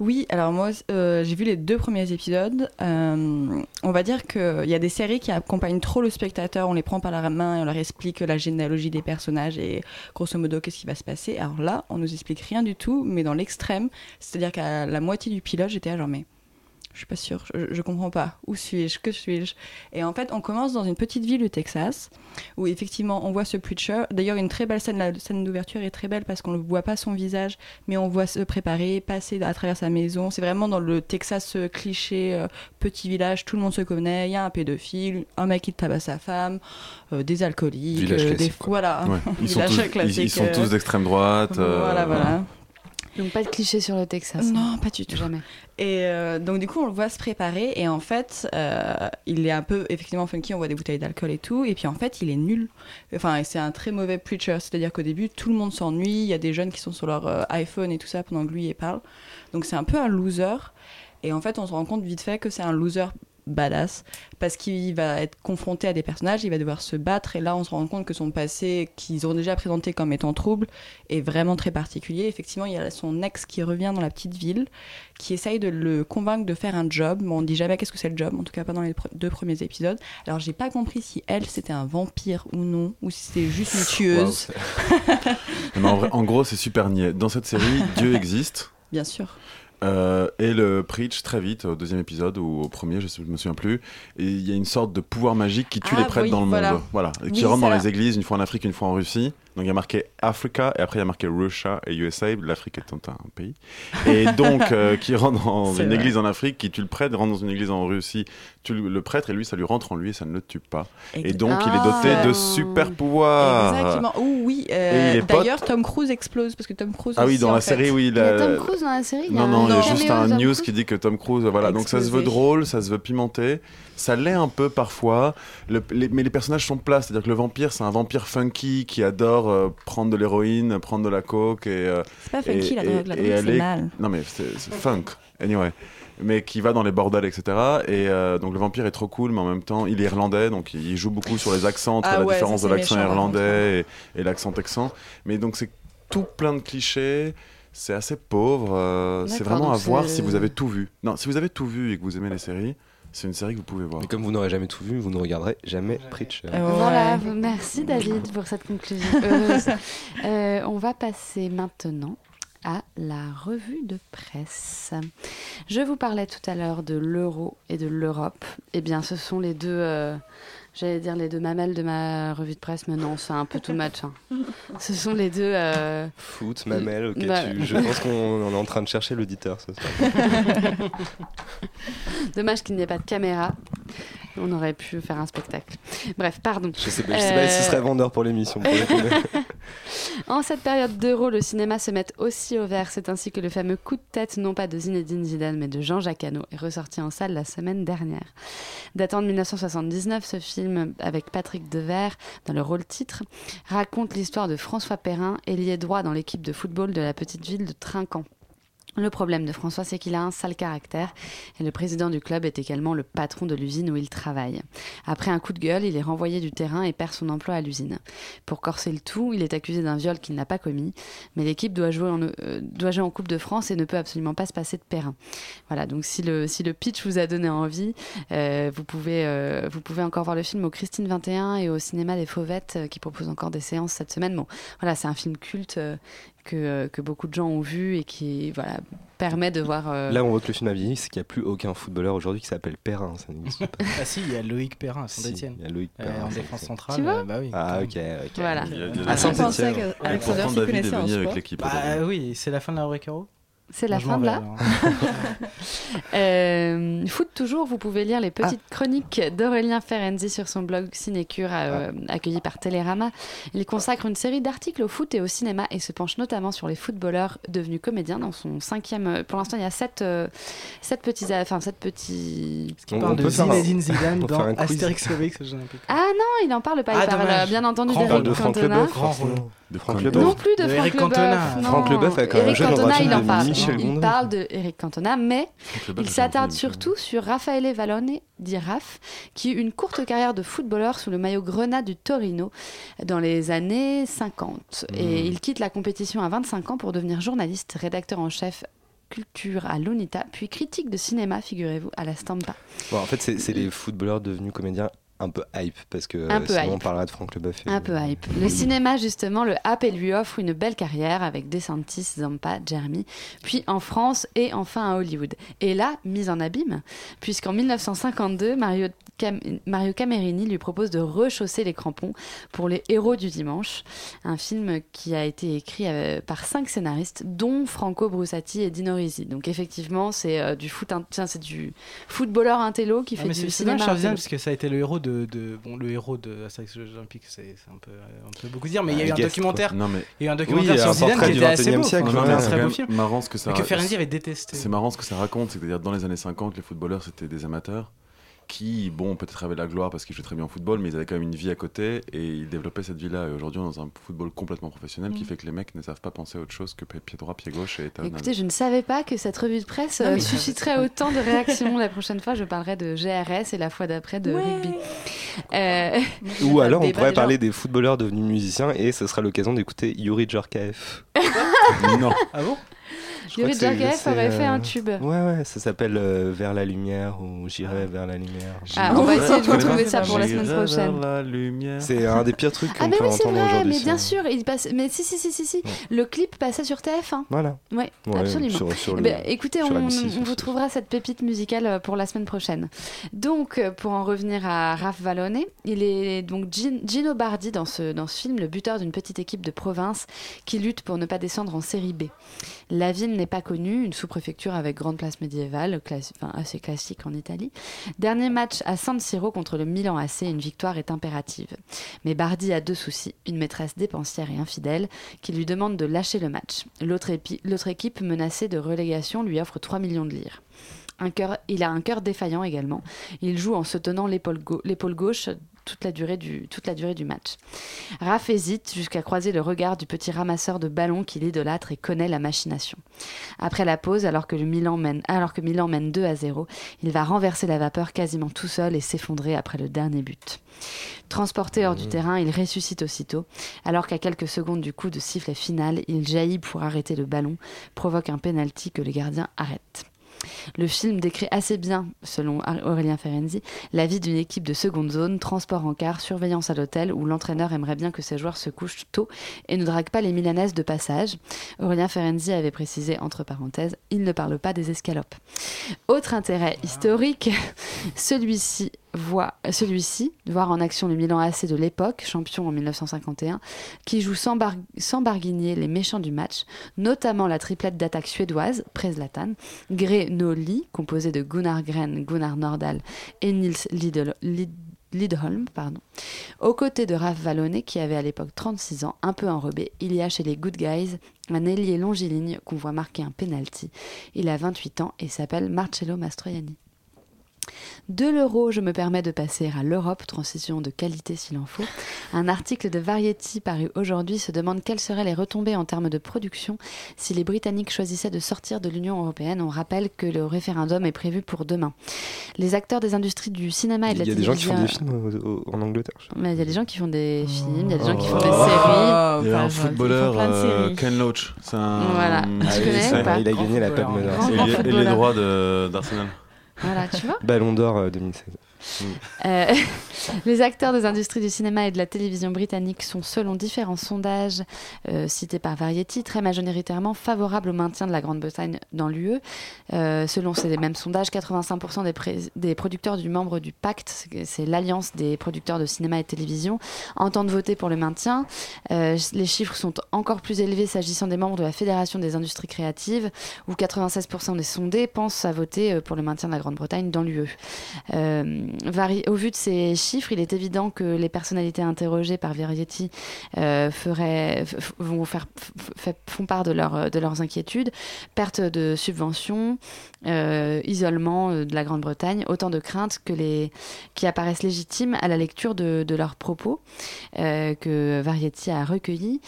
Oui, alors moi, euh, j'ai vu les deux premiers épisodes. Euh, on va dire qu'il y a des séries qui accompagnent trop le spectateur. On les prend par la main et on leur explique la généalogie des personnages et grosso modo qu'est-ce qui va se passer. Alors là, on nous explique rien du tout, mais dans l'extrême. C'est-à-dire qu'à la moitié du pilote, j'étais à genre, mais je suis pas sûre, je, je comprends pas. Où suis-je Que suis-je? Et en fait, on commence dans une petite ville du Texas où effectivement on voit ce preacher. D'ailleurs, une très belle scène, la scène d'ouverture est très belle parce qu'on ne voit pas son visage, mais on voit se préparer, passer à travers sa maison. C'est vraiment dans le Texas euh, cliché, euh, petit village, tout le monde se connaît. Il y a un pédophile, un mec qui tabasse sa femme, euh, des alcooliques, euh, des quoi. voilà, Ouais. Ils, sont tous, ils- ils sont tous d'extrême droite. Voilà, voilà. Donc pas de cliché sur le Texas. Non, pas du tout. Jamais. Et euh, donc du coup, on le voit se préparer et en fait, euh, il est un peu effectivement funky. On voit des bouteilles d'alcool et tout. Et puis en fait, il est nul. Enfin, c'est un très mauvais preacher. C'est-à-dire qu'au début, tout le monde s'ennuie. Il y a des jeunes qui sont sur leur euh, iPhone et tout ça pendant que lui il parle. Donc c'est un peu un loser. Et en fait, on se rend compte vite fait que c'est un loser badass parce qu'il va être confronté à des personnages, il va devoir se battre et là on se rend compte que son passé qu'ils ont déjà présenté comme étant trouble est vraiment très particulier. Effectivement, il y a son ex qui revient dans la petite ville qui essaye de le convaincre de faire un job. Bon, on dit jamais qu'est-ce que c'est le job, en tout cas pas dans les pre- deux premiers épisodes. Alors j'ai pas compris si elle c'était un vampire ou non ou si c'était juste une tueuse. Non, mais en, vrai- en gros, c'est super niais. Dans cette série, Dieu existe. Bien sûr. Euh, et le preach très vite au deuxième épisode ou au premier, je, je me souviens plus. Et il y a une sorte de pouvoir magique qui tue Ah, les prêtres oui, dans le voilà. monde. Voilà. Et qui Oui, rentre dans les églises, une fois en Afrique, une fois en Russie. Donc il y a marqué Africa et après il y a marqué Russia et USA, l'Afrique étant un pays. Et donc euh, qui rentre dans une vrai. église en Afrique, qui tue le prêtre, rentre dans une église en Russie, tue le prêtre et lui ça lui rentre en lui et ça ne le tue pas. Et donc il est doté Ah. de super pouvoirs. Exactement. Oh oui. Et euh, il D'ailleurs, Tom Cruise explose parce que Tom Cruise. Ah oui, dans la fait. série, oui. Il y a Tom Cruise dans la série Non, non, il y a juste un news Cruise qui dit que Tom Cruise, voilà, donc ça se veut drôle, ça se veut pimenté, ça l'est un peu parfois, le- les- mais les personnages sont plats, c'est-à-dire que le vampire, c'est un vampire funky qui adore euh, prendre de l'héroïne, prendre de la coke et. euh, C'est pas funky, et- la drogue, la drogue, c'est mal. Non, mais c'est funk, anyway. Mais qui va dans les bordels, etc. Et euh, donc le vampire est trop cool, mais en même temps, il est irlandais, donc il joue beaucoup sur les accents, entre Ah la ouais, différence ça, de l'accent irlandais et, et l'accent texan. Mais donc c'est tout plein de clichés. C'est assez pauvre. euh, c'est vraiment à voir si vous avez tout vu. Non, si vous avez tout vu et que vous aimez les séries, c'est une série que vous pouvez voir. Mais comme vous n'aurez jamais tout vu, vous ne regarderez jamais Preacher. Euh, Voilà, merci David pour cette conclusion heureuse. Euh, on va passer maintenant à la revue de presse. Je vous parlais tout à l'heure de l'euro et de l'Europe. Eh bien, ce sont les deux, euh, j'allais dire les deux mamelles de ma revue de presse, mais non, c'est un peu too much. hein. Ce sont les deux. euh, Foot, mamelle, ok. Bah- tu- je pense qu'on est en train de chercher l'auditeur ce soir. Dommage qu'il n'y ait pas de caméra. On aurait pu faire un spectacle. Bref, pardon. Je sais, pas- je sais pas si ce serait vendeur pour l'émission. En cette période d'euro, le cinéma se met aussi au vert. C'est ainsi que le fameux coup de tête, non pas de Zinedine Zidane, mais de Jean-Jacques Hano, est ressorti en salle la semaine dernière. Datant de 1979, ce film, avec Patrick Devers dans le rôle titre, raconte l'histoire de François Perrin, ailier droit dans l'équipe de football de la petite ville de Trinquant. Le problème de François, c'est qu'il a un sale caractère et le président du club est également le patron de l'usine où il travaille. Après un coup de gueule, il est renvoyé du terrain et perd son emploi à l'usine. Pour corser le tout, il est accusé d'un viol qu'il n'a pas commis, mais l'équipe doit, jouer en- euh, Coupe de France et ne peut absolument pas se passer de Perrin. Voilà, donc si le, pitch vous a donné envie, euh, vous, pouvez, euh, vous pouvez encore voir le film au Christine 21 et au cinéma des Fauvettes qui proposent encore des séances cette semaine. Bon, voilà, c'est un film culte que, euh, que beaucoup de gens ont vu et qui voilà, permet de voir. euh, Là, on voit que le film a vieilli, c'est qu'il n'y a plus aucun footballeur aujourd'hui qui s'appelle Perrin. Ça n'existe pas. Ah si, il y a Loïc Perrin à Si. Il y a Loïc Euh, Perrin. en c'est défense centrale. Tu vois euh, bah oui. Ah, ok, ok. Voilà. Il y a- il y a- David est en venu avec l'équipe. Bah oui, c'est la fin de la Euro C'est la fin de là. Euh, foot toujours, vous pouvez lire les Ah. petites chroniques d'Aurélien Ferenzi sur son blog Cinécure, euh, accueilli par Télérama. Il consacre une série d'articles au foot et au cinéma et se penche notamment sur les footballeurs devenus comédiens dans son cinquième. euh, Pour l'instant, il y a sept, euh, sept petits, enfin sept petits. On- On parle on de Zinedine Zidane dans. Astérix Obélix. Ah non, il en parle pas. Il Ah, parle dommage. bien entendu d'Eric de Franck Cantona. Rôle. De Franck Leboeuf. Non plus de, De Franck Leboeuf. Franck Leboeuf avec un Eric jeune Cantona, il en de parle. Michel il parle de Eric Cantona, mais il s'attarde surtout sur Raffaele Vallone, dit Raph, qui eut une courte carrière de footballeur sous le maillot grenat du Torino dans les années 50. Et Mm. il quitte la compétition à 25 ans pour devenir journaliste, rédacteur en chef culture à l'UNITA, puis critique de cinéma, figurez-vous, à la Stampa. Bon, en fait, c'est c'est les footballeurs devenus comédiens un peu hype parce que Un euh, peu sinon hype. on parlera de Franck Leboeuf. et- Un peu hype. Le cinéma, justement, le App lui offre une belle carrière avec DeSantis, Zampa, Jeremy, puis en France et enfin à Hollywood. Et là, mise en abîme, puisqu'en 1952, Mario, Cam- Mario Camerini lui propose de rechausser les crampons pour Les Héros du Dimanche, un film qui a été écrit euh, par cinq scénaristes, dont Franco Brussati et Dino Risi. Donc effectivement, c'est euh, du foot, c'est du footballeur intello qui Ah, fait mais du c'est c'est cinéma. Vienne, parce que ça a été le héros de, de- bon le héros de Astérix Olympiques c'est un peu un peu beaucoup dire mais il y a eu un Guest, documentaire. Non, mais il y a eu un documentaire sur un Zidane qui était assez 21e beau. siècle, enfin, ouais. un très beau film. Marrant ce que ça et que Ferendi avait détesté. C'est marrant ce que ça raconte, c'est-à-dire dans les années 50, les footballeurs c'était des amateurs qui, bon, peut-être avaient la gloire parce qu'ils jouaient très bien au football, mais ils avaient quand même une vie à côté et ils développaient cette vie-là. Et aujourd'hui, on est dans un football complètement professionnel qui Mm. fait que les mecs ne savent pas penser à autre chose que pied droit, pied gauche et. Écoutez, je ne savais pas que cette revue de presse Non, euh, susciterait autant de réactions. La prochaine fois, je parlerai de GRS et la fois d'après de rugby. Euh, Ou alors on pourrait parler des footballeurs devenus musiciens et ce sera l'occasion d'écouter Yuri Djorkaeff. non. ah bon? Yuri c'est, aurait fait euh, un tube. Ouais, ouais, ça s'appelle euh, Vers la lumière ou J'irai vers la lumière. Ah, on va essayer de retrouver pas. ça pour la semaine prochaine. vers la lumière. C'est un des pires trucs Ah qu'on mais peut oui c'est entendre vrai, aujourd'hui. mais bien sur- sûr, il passe. Mais si si si si si, le clip passait sur TF1. Voilà. Ouais, Ouais, absolument. sur- sur Eh le- ben, écoutez, sur on, la M6 on aussi. vous trouvera cette pépite musicale euh, pour la semaine prochaine. Donc, euh, pour en revenir à Raph Vallone, il est donc Gin- Gino Bardi dans ce, dans ce film, le buteur d'une petite équipe de province qui lutte pour ne pas descendre en série B. La ville n'est pas connue, une sous-préfecture avec grande place médiévale, assez classique en Italie. Dernier match à San Siro contre le Milan AC, une victoire est impérative. Mais Bardi a deux soucis, une maîtresse dépensière et infidèle qui lui demande de lâcher le match. L'autre équipe menacée de relégation lui offre 3 millions de lire. Un il a un cœur défaillant également. Il joue en se tenant l'épaule gauche toute la, durée du, toute la durée du match. Raph hésite jusqu'à croiser le regard du petit ramasseur de ballons qu'il idolâtre et connaît la machination. Après la pause, alors que, le Milan mène, alors que Milan mène 2 à 0, il va renverser la vapeur quasiment tout seul et s'effondrer après le dernier but. Transporté hors du terrain, il ressuscite aussitôt, alors qu'à quelques secondes du coup de sifflet final, il jaillit pour arrêter le ballon, provoque un penalty que le gardien arrête. Le film décrit assez bien, selon Aurélien Ferenzi, la vie d'une équipe de seconde zone, transport en car, surveillance à l'hôtel, où l'entraîneur aimerait bien que ses joueurs se couchent tôt et ne draguent pas les Milanaises de passage. Aurélien Ferenzi avait précisé, entre parenthèses, il ne parle pas des escalopes. Autre intérêt historique, celui-ci voit celui-ci voir en action le Milan AC de l'époque, champion en 1951, qui joue sans, bar- sans barguigner les méchants du match, notamment la triplette d'attaque suédoise, Preslatan, Grenoli, composé de Gunnar Gren, Gunnar Nordahl et Nils Lidholm, pardon. Aux côtés de Raph Vallone, qui avait à l'époque 36 ans, un peu enrobé, il y a chez les Good Guys un ailier longiligne qu'on voit marquer un penalty. Il a 28 ans et s'appelle Marcello Mastroianni. De l'euro, je me permets de passer à l'Europe, transition de qualité s'il en faut. Un article de Variety paru aujourd'hui se demande quelles seraient les retombées en termes de production si les Britanniques choisissaient de sortir de l'Union européenne. On rappelle que le référendum est prévu pour demain. Les acteurs des industries du cinéma et de la Il y a des gens qui télévision. font des films au- au- en Angleterre. il y a des gens qui font des films, il y a des gens qui font Oh. des séries. Il y a un footballeur, euh. Ken Loach. Voilà. Ah Tu oui, connais c'est- ou pas Il a gagné la Palme d'Or. Et les- droits d'Arsenal. Voilà, tu vois Ballon d'or euh, 2016. Euh, les acteurs des industries du cinéma et de la télévision britannique sont, selon différents sondages euh, cités par Variety, très majoritairement favorables au maintien de la Grande-Bretagne dans l'UE. Euh, selon ces mêmes sondages, 85% des, producteurs du membre du Pacte, c'est- l'alliance des producteurs de cinéma et télévision, entendent voter pour le maintien. Les chiffres sont encore plus élevés s'agissant des membres de la Fédération des industries créatives, où 96% des sondés pensent à voter pour le maintien de la Grande-Bretagne dans l'UE. Au vu de ces chiffres, il est évident que les personnalités interrogées par Variety euh, font part de, leur- de leurs inquiétudes. Perte de subventions, euh, isolement euh, de la Grande-Bretagne, autant de craintes que les, qui apparaissent légitimes à la lecture de, leurs propos que Variety a recueillis.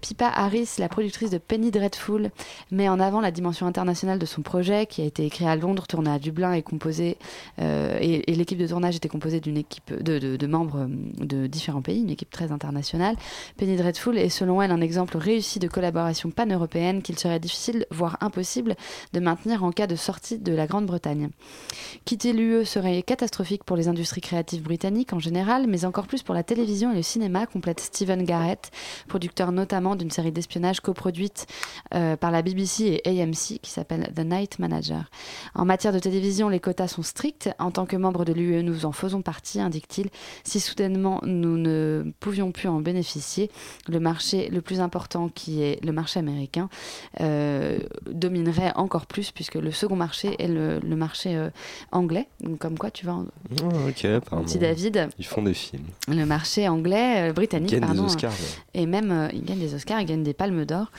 Pippa Harris, la productrice de Penny Dreadful, met en avant la dimension internationale de son projet qui a été écrit à Londres, tourné à Dublin et composé et l'équipe de tournage était composée d'une équipe de membres euh, de différents pays, une équipe très internationale. Penny Dreadful est selon elle un exemple réussi de collaboration pan-européenne qu'il serait difficile, voire impossible, de maintenir en cas de sortie de la Grande-Bretagne. Quitter l'UE serait catastrophique pour les industries créatives britanniques en général, mais encore plus pour la télévision et le cinéma, complète Stephen Garrett, producteur notamment d'une série d'espionnage coproduite euh, par la BBC et AMC qui s'appelle The Night Manager. En matière de télévision, les quotas sont stricts. En tant que membre de l'UE, nous en faisons partie, indique-t-il. Si soudainement nous ne pouvions plus en bénéficier, le marché le plus important, qui est le marché américain, euh, dominerait encore plus, puisque le second marché est le, le marché euh, anglais. Donc, comme quoi, tu vois, Ah, ok, apparemment. petit David, Ils font des films. le marché anglais, euh, britannique, Ils gagnent des pardon, Oscars, ouais. et même ils gagnent des Oscars, ils gagnent des Palmes d'Or.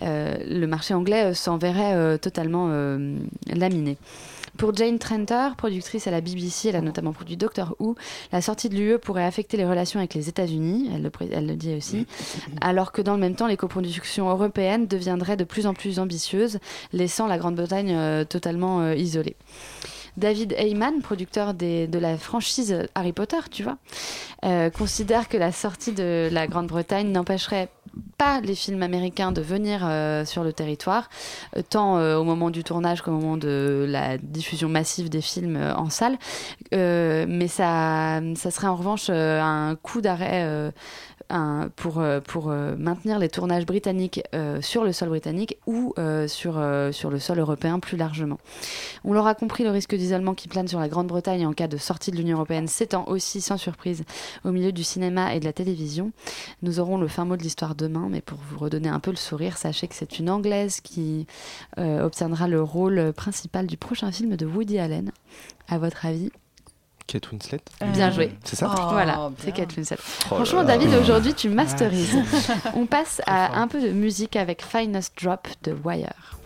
Le marché anglais s'en verrait euh, totalement laminé. Pour Jane Trenter, productrice à la BBC, elle a notamment produit Doctor Who, la sortie de l'UE pourrait affecter les relations avec les États-Unis, elle le, pré- elle le dit aussi, alors que dans le même temps, les coproductions européennes deviendraient de plus en plus ambitieuses, laissant la Grande-Bretagne euh, totalement euh, isolée. David Heyman, producteur des- de la franchise Harry Potter, tu vois, euh, considère que la sortie de la Grande-Bretagne n'empêcherait pas les films américains de venir euh, sur le territoire, euh, tant euh, au moment du tournage qu'au moment de la diffusion massive des films en salle. Mais ça, ça serait en revanche un coup d'arrêt pour, pour maintenir les tournages britanniques sur le sol britannique ou sur, sur le sol européen plus largement. On l'aura compris, le risque d'isolement qui plane sur la Grande-Bretagne en cas de sortie de l'Union européenne s'étend aussi sans surprise au milieu du cinéma et de la télévision. Nous aurons le fin mot de l'histoire demain, mais pour vous redonner un peu le sourire, sachez que c'est une Anglaise qui euh, obtiendra le rôle principal du prochain film de Woody Allen. À votre avis? Kate Winslet Bien joué. C'est ça? Voilà, c'est Kate Winslet. Oh Franchement. David, aujourd'hui, tu masterises. On passe à un peu de musique avec Finest Drop de Wire.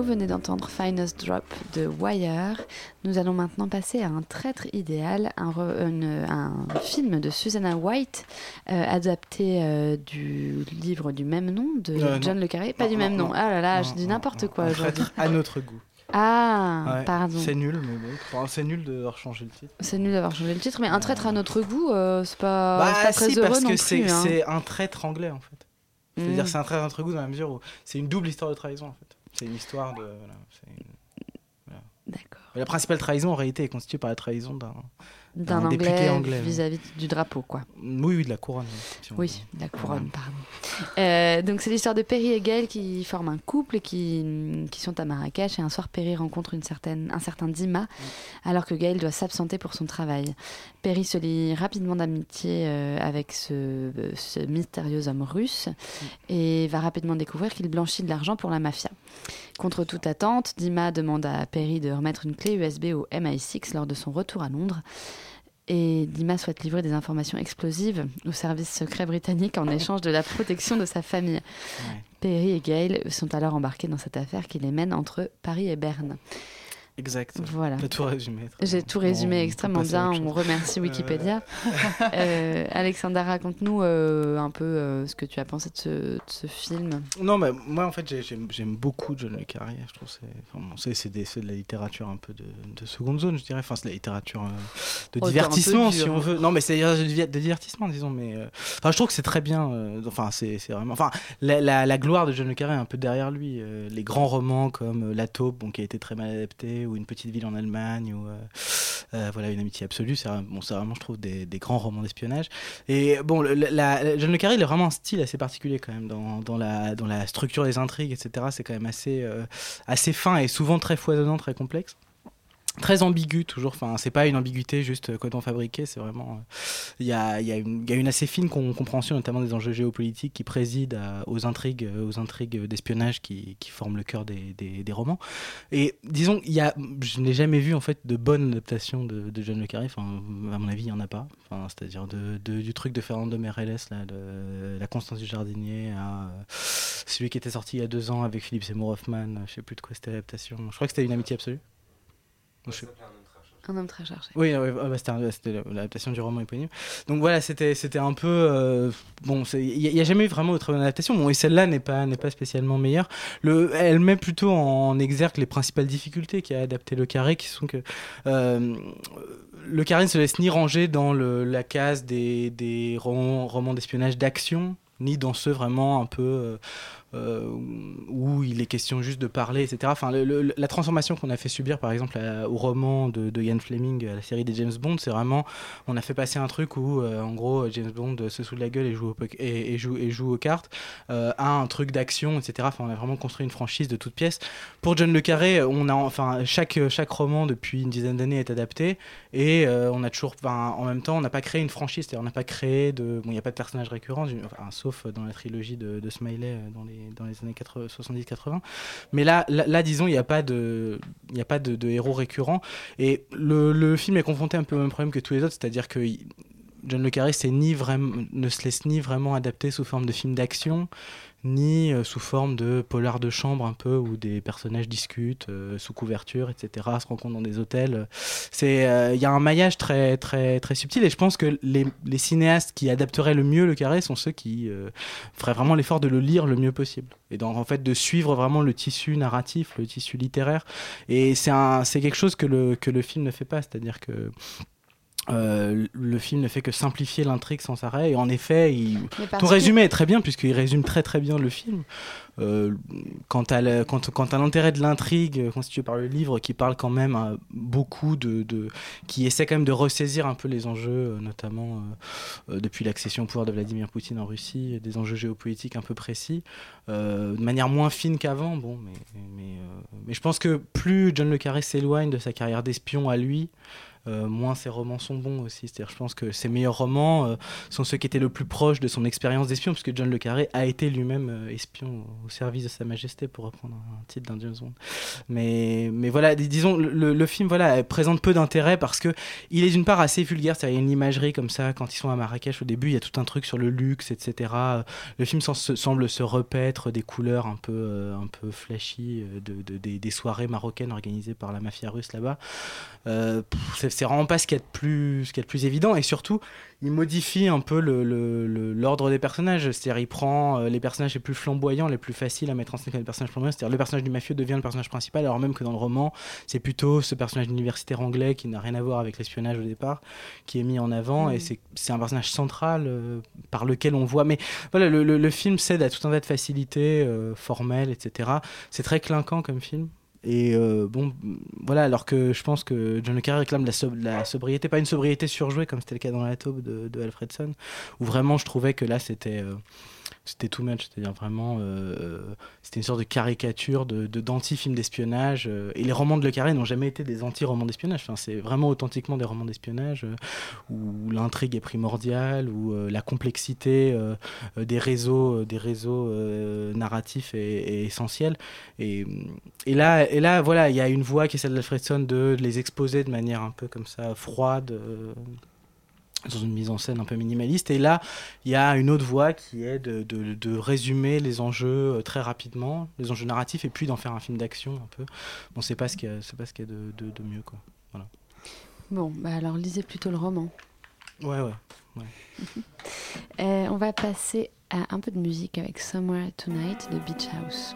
Vous venez d'entendre Finest Drop de Wire. Nous allons maintenant passer à un traître idéal, un, re- une- un film de Susanna White, euh, adapté euh, du livre du même nom de Euh, non. John Le Carré. Pas Non, du même nom. Ah là là, je dis n'importe quoi un traître à notre goût. Ah, Ouais, pardon. C'est nul, mais bon. C'est nul de changer le titre. C'est nul d'avoir changé le titre, mais un traître à notre goût, c'est pas, Bah, pas très si, heureux parce non que c'est hein. c'est un traître anglais en fait. C'est-à-dire Mm. c'est un traître à notre goût dans la mesure où c'est une double histoire de trahison en fait. C'est une histoire de. Voilà, c'est une- voilà. D'accord. La principale trahison en réalité est constituée par la trahison d'un D'un anglais anglais. vis-à-vis du drapeau, quoi. Oui, oui, de la couronne. si Oui, veut. la couronne, pardon. Euh, donc c'est l'histoire de Perry et Gail qui forment un couple et qui, qui sont à Marrakech et un soir Perry rencontre une certaine, un certain Dima alors que Gail doit s'absenter pour son travail. Perry se lie rapidement d'amitié euh, avec ce, ce mystérieux homme russe et va rapidement découvrir qu'il blanchit de l'argent pour la mafia. Contre toute attente, Dima demande à Perry de remettre une clé USB au MI6 lors de son retour à Londres. Et Dima souhaite livrer des informations explosives au service secret britannique en échange de la protection de sa famille. Perry et Gail sont alors embarqués dans cette affaire qui les mène entre Paris et Berne. Exact. Voilà. T'as tout résumé. J'ai tout résumé extrêmement bien. On remercie Euh, Wikipédia. Euh, Alexandra, raconte-nous euh, un peu euh, ce que tu as pensé de ce, de ce film. Non, mais moi en fait j'ai- j'aime beaucoup John le Carré. Je trouve que c'est enfin, bon, c'est de la littérature un peu de, de seconde zone, je dirais. Enfin, c'est de la littérature de divertissement, dur, si on hein. veut. Non, mais c'est de, diver- de divertissement, disons. Mais enfin, je trouve que c'est très bien. enfin, c'est vraiment. Enfin, la, la- la gloire de John le Carré est un peu derrière lui. les grands romans comme La Taupe, bon, qui a été très mal adapté, ou Une petite ville en Allemagne, ou euh, euh, voilà, Une amitié absolue. C'est bon, vraiment, je trouve, des, grands romans d'espionnage. Et bon, le- le Carré, il a vraiment un style assez particulier quand même dans, la, structure des intrigues, etc. C'est quand même euh, assez fin et souvent très foisonnant, très complexe. Très ambigu toujours, enfin c'est pas une ambiguïté juste euh, coton fabriqué, c'est vraiment euh, il y, a, y, y a une assez fine com- compréhension notamment des enjeux géopolitiques qui président à- aux intrigues euh, aux intrigues d'espionnage qui, forment le cœur des, des, romans. Et disons il y a, je n'ai jamais vu en fait de bonne adaptation de, John le Carré, enfin à mon avis il y en a pas, enfin c'est-à-dire de, du truc de Fernando Meirelles là, de la Constance du Jardinier euh, celui qui était sorti il y a deux ans avec Philippe Seymour Hoffman, je sais plus de quoi c'était l'adaptation, je crois que c'était une amitié absolue. Je Un homme très cherché. oui, ouais, bah, c'était l'adaptation du roman éponyme. Donc voilà, c'était c'était un peu euh, bon. Il n'y a, jamais eu vraiment de très bonne adaptation. Bon, et celle-là n'est pas n'est pas spécialement meilleure. Le, elle met plutôt en exergue les principales difficultés qu'a adapté le carré, qui sont que euh, le carré ne se laisse ni ranger dans le, la case des, des romans, romans d'espionnage d'action, ni dans ceux vraiment un peu euh, où il est question juste de parler, etc. Enfin, la transformation qu'on a fait subir, par exemple, au roman de, de Ian Fleming, à la série des James Bond, c'est vraiment, on a fait passer un truc où, euh, en gros, James Bond se saoule la gueule et joue, et, joue, et joue aux cartes, euh, à un truc d'action, etc. Enfin, on a vraiment construit une franchise de toutes pièces. Pour John le Carré, on a, enfin, chaque, chaque roman depuis une dizaine d'années est adapté, et euh, on a toujours, en même temps, on n'a pas créé une franchise, c'est-à-dire on n'a pas créé de, bon, il n'y a pas de personnage récurrent, sauf dans la trilogie de, de Smiley euh, dans les, dans les années 80 70-80. Mais là, là, disons, il n'y a pas de, a pas de, héros récurrent, et le, le film est confronté un peu au même problème que tous les autres, c'est-à-dire que John le Carré ni vraiment, ne se laisse ni vraiment adapter sous forme de film d'action, ni euh, sous forme de polar de chambre un peu où des personnages discutent euh, sous couverture, etc., se rencontrent dans des hôtels. C'est, euh, il y a un maillage très très très subtil et je pense que les, les cinéastes qui adapteraient le mieux le carré sont ceux qui feraient vraiment l'effort de le lire le mieux possible et donc en fait de suivre vraiment le tissu narratif, le tissu littéraire. Et c'est c'est quelque chose que le que le film ne fait pas, c'est-à-dire que euh, le film ne fait que simplifier l'intrigue sans arrêt et en effet il... Ton que- résumé est très bien puisqu'il résume très très bien le film. Euh, quant à l'intérêt de l'intrigue euh, constitué par le livre qui parle quand même euh, beaucoup de, de qui essaie quand même de ressaisir un peu les enjeux notamment euh, depuis l'accession au pouvoir de Vladimir Poutine en Russie des enjeux géopolitiques un peu précis de manière moins fine qu'avant bon mais mais, mais je pense que plus John le Carré s'éloigne de sa carrière d'espion à lui moins ses romans sont bons aussi. C'est-à-dire, je pense que ses meilleurs romans euh, sont ceux qui étaient le plus proches de son expérience d'espion, puisque John le Carré a été lui-même euh, espion au service de Sa Majesté, pour reprendre un titre d'un James. Mais, mais voilà, dis- disons, le, film voilà, présente peu d'intérêt parce que il est d'une part assez vulgaire, c'est-à-dire il y a une imagerie comme ça, quand ils sont à Marrakech au début, il y a tout un truc sur le luxe, etc. Le film semble se repaître des couleurs un peu, euh, un peu flashy euh, de, de- des, soirées marocaines organisées par la mafia russe là-bas. Euh, c'est vraiment pas ce qu'il y a de plus, ce qu'il y a de plus évident. Et surtout il modifie un peu le- le- le- l'ordre des personnages. C'est-à-dire il prend euh, les personnages les plus flamboyants les plus faciles à mettre en scène comme les personnages flamboyants. C'est-à-dire le personnage du mafieux devient le personnage principal alors même que dans le roman c'est plutôt ce personnage d'universitaire anglais qui n'a rien à voir avec l'espionnage au départ qui est mis en avant. Mm. et c'est c'est un personnage central euh, par lequel on voit. Mais voilà le film cède à tout un tas de facilités euh, formelles etc c'est très clinquant comme film et euh, bon, voilà, alors que je pense que John Le réclame la, sob- la sobriété, pas une sobriété surjouée comme c'était le cas dans La Taube de, de Alfredson, où vraiment je trouvais que là c'était euh, c'était too much, c'est-à-dire vraiment euh, euh, c'était une sorte de caricature de d'anti-film d'espionnage. euh, et les romans de Le Carré n'ont jamais été des anti-romans d'espionnage, c'est vraiment authentiquement des romans d'espionnage où l'intrigue est primordiale, où la complexité des réseaux, des réseaux narratifs est, essentielle. Et, et là, et là, voilà, il y a une voix qui est celle d'Alfredson de les exposer de manière un peu comme ça froide. Dans une mise en scène un peu minimaliste. Et là, il y a une autre voie qui est de, de- de résumer les enjeux euh, très rapidement, les enjeux narratifs, et puis d'en faire un film d'action un peu. Bon, c'est pas ce qu'il y a, c'est pas ce qu'il y a de, de- de mieux, quoi. Voilà. Bon, bah alors lisez plutôt le roman. Ouais, ouais. ouais. Euh, on va passer à un peu de musique avec Somewhere Tonight de Beach House.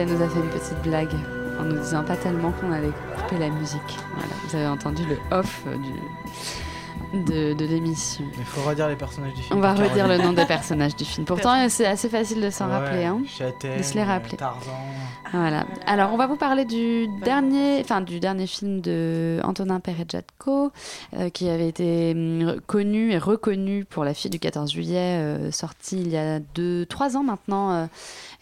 Sébastien nous a fait une petite blague en nous disant pas tellement qu'on allait couper la musique. Voilà, vous avez entendu le off du, de, de l'émission. Il faut redire les personnages du film. On va redire le nom des personnages du film. Pourtant, c'est assez facile de s'en Ouais, rappeler. Hein. Châtaigne, de se les rappeler. Tarzan. Voilà. Alors, on va vous parler du dernier, enfin du dernier film de Antonin Perejatko, euh, qui avait été hum, connu et reconnu pour La fille du 14 juillet, euh, sorti il y a deux, trois ans maintenant, euh,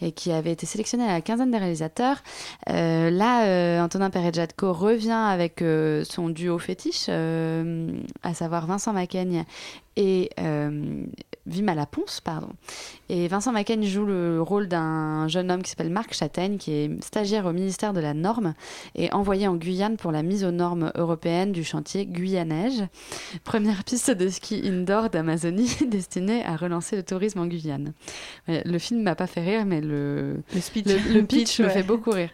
et qui avait été sélectionné à la quinzaine des réalisateurs. Euh, là, Antonin Perejatko revient avec son duo fétiche, à savoir Vincent Macaigne et euh, Vima Laponce, pardon. Et Vincent Macaigne joue le rôle d'un jeune homme qui s'appelle Marc Châtaigne, qui est stagiaire au ministère de la Norme et envoyé en Guyane pour la mise aux normes européennes du chantier Guyanège, première piste de ski indoor d'Amazonie destinée à relancer le tourisme en Guyane. Le film m'a pas fait rire, mais le, Le speech, le, le pitch me ouais. fait beaucoup rire.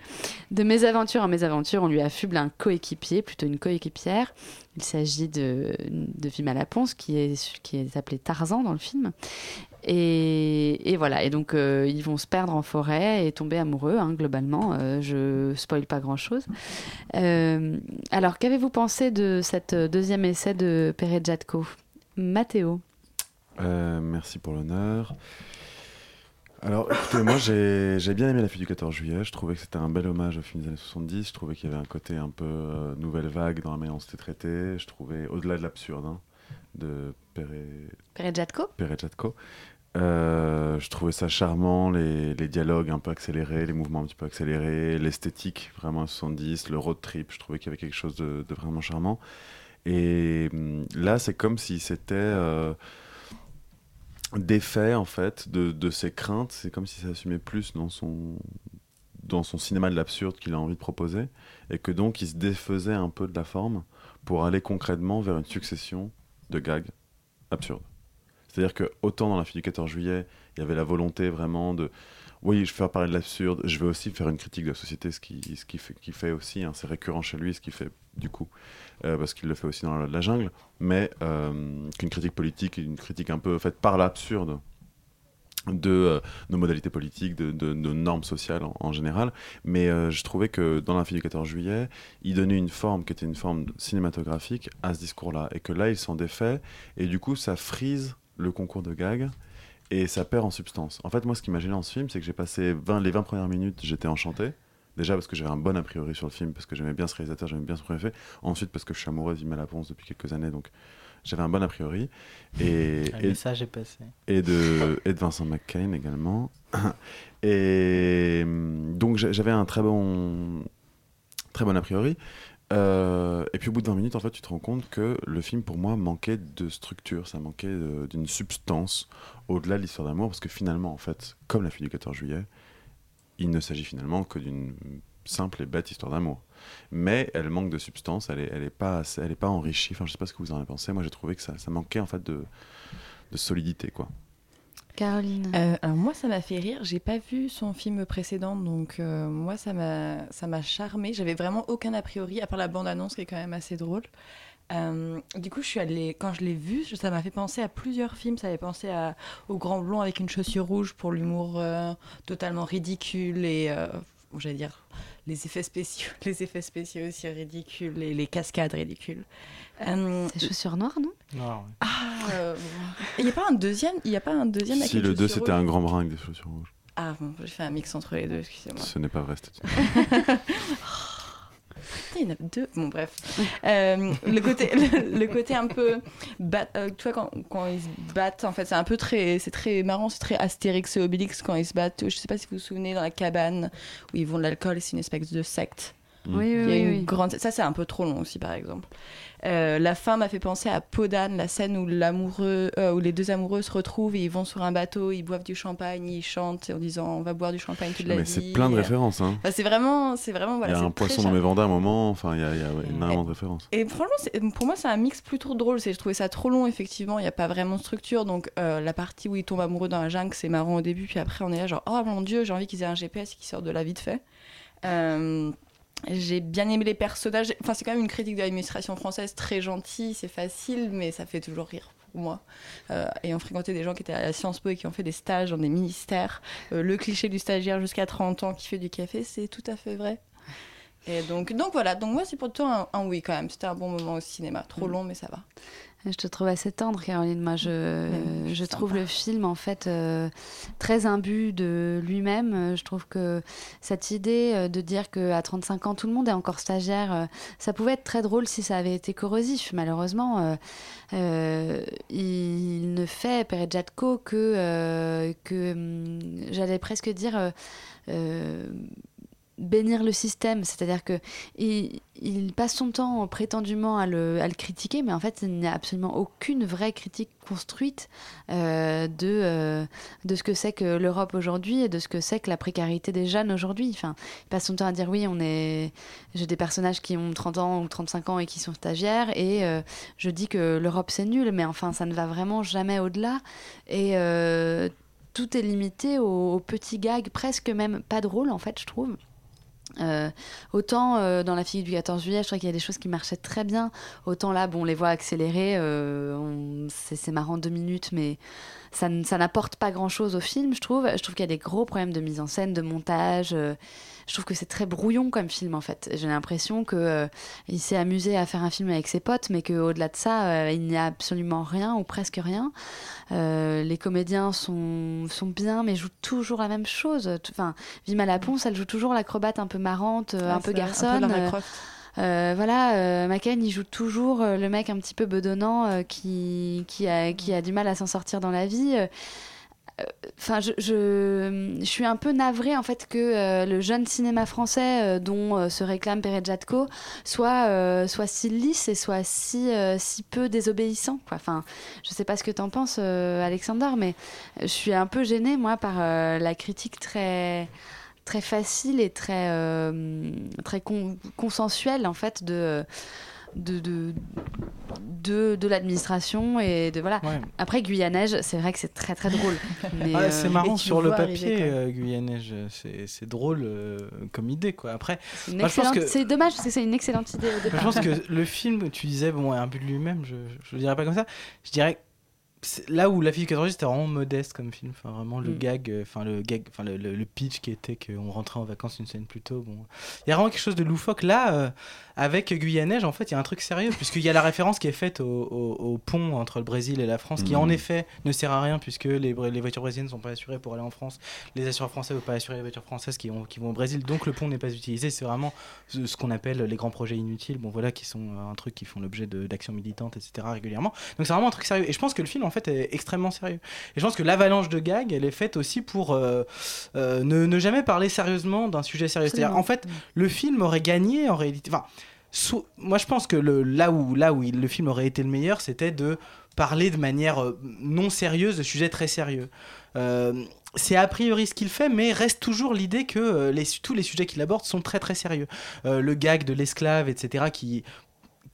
De mésaventure en mésaventure, on lui affuble un coéquipier, plutôt une coéquipière. Il s'agit de, de Vima Laponce, qui est, qui est appelée Tarzan dans le film. Et, voilà, et donc euh, ils vont se perdre en forêt et tomber amoureux, hein, globalement. Euh, je spoil pas grand-chose. Euh, alors, qu'avez-vous pensé de cette deuxième essai de Perejatko Mathéo Euh, merci pour l'honneur. Alors, écoutez, moi j'ai j'ai bien aimé La fille du 14 juillet. Je trouvais que c'était un bel hommage au film des années 70. Je trouvais qu'il y avait un côté un peu euh, nouvelle vague dans la manière dont c'était traité. Je trouvais, au-delà de l'absurde, hein, de Perret. Perejatko. Euh, je trouvais ça charmant, les, les dialogues un peu accélérés, les mouvements un petit peu accélérés, l'esthétique vraiment 70, le road trip, je trouvais qu'il y avait quelque chose de, de vraiment charmant. Et hum, là, c'est comme si c'était euh, défait en fait de, de ses craintes, c'est comme si ça assumait plus dans son, dans son cinéma de l'absurde qu'il a envie de proposer, et que donc il se défaisait un peu de la forme pour aller concrètement vers une succession de gags absurdes. C'est-à-dire que autant dans la fille du 14 juillet, il y avait la volonté vraiment de oui, je faire parler de l'absurde, je vais aussi faire une critique de la société, ce qui, ce qui, fait, qui aussi, hein, c'est récurrent chez lui, ce qu'il fait du coup, euh, parce qu'il le fait aussi dans la, la jungle, mais euh, qu'une critique politique, une critique un peu faite par l'absurde de euh, nos modalités politiques, de, de nos normes sociales en, en général. Mais je trouvais que dans fille du 14 juillet, il donnait une forme qui était une forme cinématographique à ce discours-là. Et que là, il s'en défait. Et du coup, ça frise le concours de gags. Et ça perd en substance. En fait, moi, ce qui m'a gêné dans ce film, c'est que j'ai passé 20, les 20 premières minutes, j'étais enchanté. Déjà parce que j'avais un bon a priori sur le film, parce que j'aimais bien ce réalisateur, j'aimais bien son premier fait. Ensuite, parce que je suis amoureux d'Ima Laponce depuis quelques années, donc j'avais un bon a priori. Et, message est passé. et de, et de Vincent McCain également. Et hum, donc j'a- j'avais un très bon, très bon a priori. Euh, et puis au bout de 20 minutes, en fait, tu te rends compte que le film, pour moi, manquait de structure, ça manquait d'une substance au-delà de l'histoire d'amour, parce que finalement, en fait, comme la fille du 14 juillet, il ne s'agit finalement que d'une simple et bête histoire d'amour. Mais elle manque de substance, elle est, elle est pas, elle pas enrichie. Enfin, je sais pas ce que vous en avez pensé. Moi, j'ai trouvé que ça, ça manquait en fait de, de solidité, quoi. Caroline Euh, alors moi, ça m'a fait rire. J'ai pas vu son film précédent, donc euh, moi, ça m'a, ça m'a charmé. J'avais vraiment aucun a priori, à part la bande-annonce qui est quand même assez drôle. Euh, du coup, je suis allée, quand je l'ai vu, ça m'a fait penser à plusieurs films. Ça m'a fait penser au Grand Blond avec une chaussure rouge pour l'humour totalement ridicule et, j'allais dire, les effets spéciaux, les effets spéciaux aussi ridicules et les cascades ridicules. Euh, C'est chaussures noires, non Non, ah, euh, il n'y a pas un deuxième, il y a pas un deuxième Si le 2 chaussure c'était un grand brun avec des chaussures rouges. Ah bon, j'ai fait un mix entre les deux, excusez-moi. Ce n'est pas vrai, c'était il y en a deux. Bon, bref. Euh, le, côté, le, le côté un peu. bat- euh, tu vois, quand, quand ils se battent, en fait, c'est un peu très. C'est très marrant, c'est très Astérix et Obélix quand ils se battent. Je sais pas si vous vous souvenez, dans la cabane où ils vont de l'alcool, c'est une espèce de secte. Oui, oui, Il y a oui, une oui. grande... Ça, c'est un peu trop long aussi, par exemple. Euh, la fin m'a fait penser à Podane, la scène où, l'amoureux, euh, où les deux amoureux se retrouvent et ils vont sur un bateau, ils boivent du champagne, ils chantent en disant on va boire du champagne toute la Mais vie. c'est plein de références. Hein. Enfin, c'est vraiment, c'est vraiment voilà. il y a un poisson dans mes vendées à un moment, enfin, il y a, il y a ouais, énormément de références. Et franchement, pour moi, c'est un mix plutôt drôle. C'est, je trouvais ça trop long, effectivement. Il n'y a pas vraiment de structure. Donc, euh, la partie où ils tombent amoureux dans la jungle, c'est marrant au début. Puis après, on est là, genre, oh mon dieu, j'ai envie qu'ils aient un GPS qui sorte de la vite fait. J'ai bien aimé les personnages. Enfin, c'est quand même une critique de l'administration française très gentille, c'est facile, mais ça fait toujours rire pour moi. Euh, ayant fréquenté des gens qui étaient à la Sciences Po et qui ont fait des stages dans des ministères, euh, le cliché du stagiaire jusqu'à 30 ans qui fait du café, c'est tout à fait vrai. Et donc, donc voilà, donc moi c'est plutôt un, un oui quand même. C'était un bon moment au cinéma. Trop Mm. long, mais ça va. Je te trouve assez tendre, Caroline. Moi, je, je trouve le film en fait euh, très imbu de lui-même. Je trouve que cette idée euh, de dire qu'à 35 ans, tout le monde est encore stagiaire, euh, ça pouvait être très drôle si ça avait été corrosif. Malheureusement, euh, euh, il ne fait Perejatko que, que hum, j'allais presque dire. Bénir le système, c'est-à-dire que il, passe son temps prétendument à le, à le critiquer, mais en fait il n'y a absolument aucune vraie critique construite euh, de, euh, de ce que c'est que l'Europe aujourd'hui et de ce que c'est que la précarité des jeunes aujourd'hui. Enfin, il passe son temps à dire oui, on est, j'ai des personnages qui ont 30 ans ou 35 ans et qui sont stagiaires, et euh, je dis que l'Europe c'est nul, mais enfin ça ne va vraiment jamais au-delà. Et tout est limité aux, aux petits gags, presque même pas drôles en fait, je trouve. Euh, autant euh, dans la fille du 14 juillet, je trois qu'il y a des choses qui marchaient très bien. Autant là, bon, on les voit accélérer. euh, c'est marrant deux minutes, mais ça, n'apporte pas grand-chose au film, je trouve. Je trouve qu'il y a des gros problèmes de mise en scène, de montage. euh, je trouve que c'est très brouillon comme film, en fait. J'ai l'impression que euh, il s'est amusé à faire un film avec ses potes, mais qu'au-delà de ça, euh, il n'y a absolument rien ou presque rien. Euh, les comédiens sont, sont bien, mais jouent toujours la même chose. Enfin, Vima Laponce, elle joue toujours l'acrobate un peu marrante, un peu c'est un peu euh, voilà, euh, McCann, il joue toujours euh, le mec un petit peu bedonnant qui, qui, a, qui a du mal à s'en sortir dans la vie. Enfin, je, je, suis un peu navrée en fait que le jeune cinéma français dont se réclame Perejatko soit, euh, soit si lisse et soit si, si peu désobéissant. Quoi. Enfin, je sais pas ce que t'en penses, Alexander, mais je suis un peu gênée moi par la critique très très facile et très euh, très con- consensuelle en fait de de, de, de, de l'administration et de voilà. Ouais. Après Guyanège, c'est vrai que c'est très très drôle. Mais, Ah, euh, c'est marrant sur le papier, euh, Guyanège, c'est c'est drôle euh, comme idée quoi. Après, C'est dommage parce que c'est une excellente idée au je pense que le film, tu disais, bon, un but de lui-même, je, je le dirais pas comme ça. Je dirais là où La fille du 14 c'était vraiment modeste comme film. Enfin, vraiment le Mm. gag, euh, enfin, le gag, enfin, le, le- le pitch qui était qu'on rentrait en vacances une scène plus tôt. Bon, il y a vraiment quelque chose de loufoque. Là, euh, avec Guyanège, en fait, il y a un truc sérieux, puisqu'il y a la référence qui est faite au, au- au pont entre le Brésil et la France, qui Mm. en effet ne sert à rien, puisque les, voitures brésiliennes ne sont pas assurées pour aller en France. Les assureurs français ne veulent pas assurer les voitures françaises qui, ont- qui vont au Brésil, donc le pont n'est pas utilisé. C'est vraiment ce, ce qu'on appelle les grands projets inutiles, bon voilà, qui sont euh, un truc qui font l'objet d'actions militantes, etc. régulièrement. Donc c'est vraiment un truc sérieux. Et je pense que le film, en fait, est extrêmement sérieux. Et je pense que l'avalanche de gags, elle est faite aussi pour euh, euh, ne, ne jamais parler sérieusement d'un sujet sérieux. C'est-à-dire, en fait, le film aurait gagné en réalité. Enfin, moi, je pense que le, là où, là où il- le film aurait été le meilleur, c'était de parler de manière euh, non sérieuse de sujets très sérieux. Euh, c'est a priori ce qu'il fait, mais reste toujours l'idée que les, tous les sujets qu'il aborde sont très très sérieux. Euh, le gag de l'esclave, etc., qui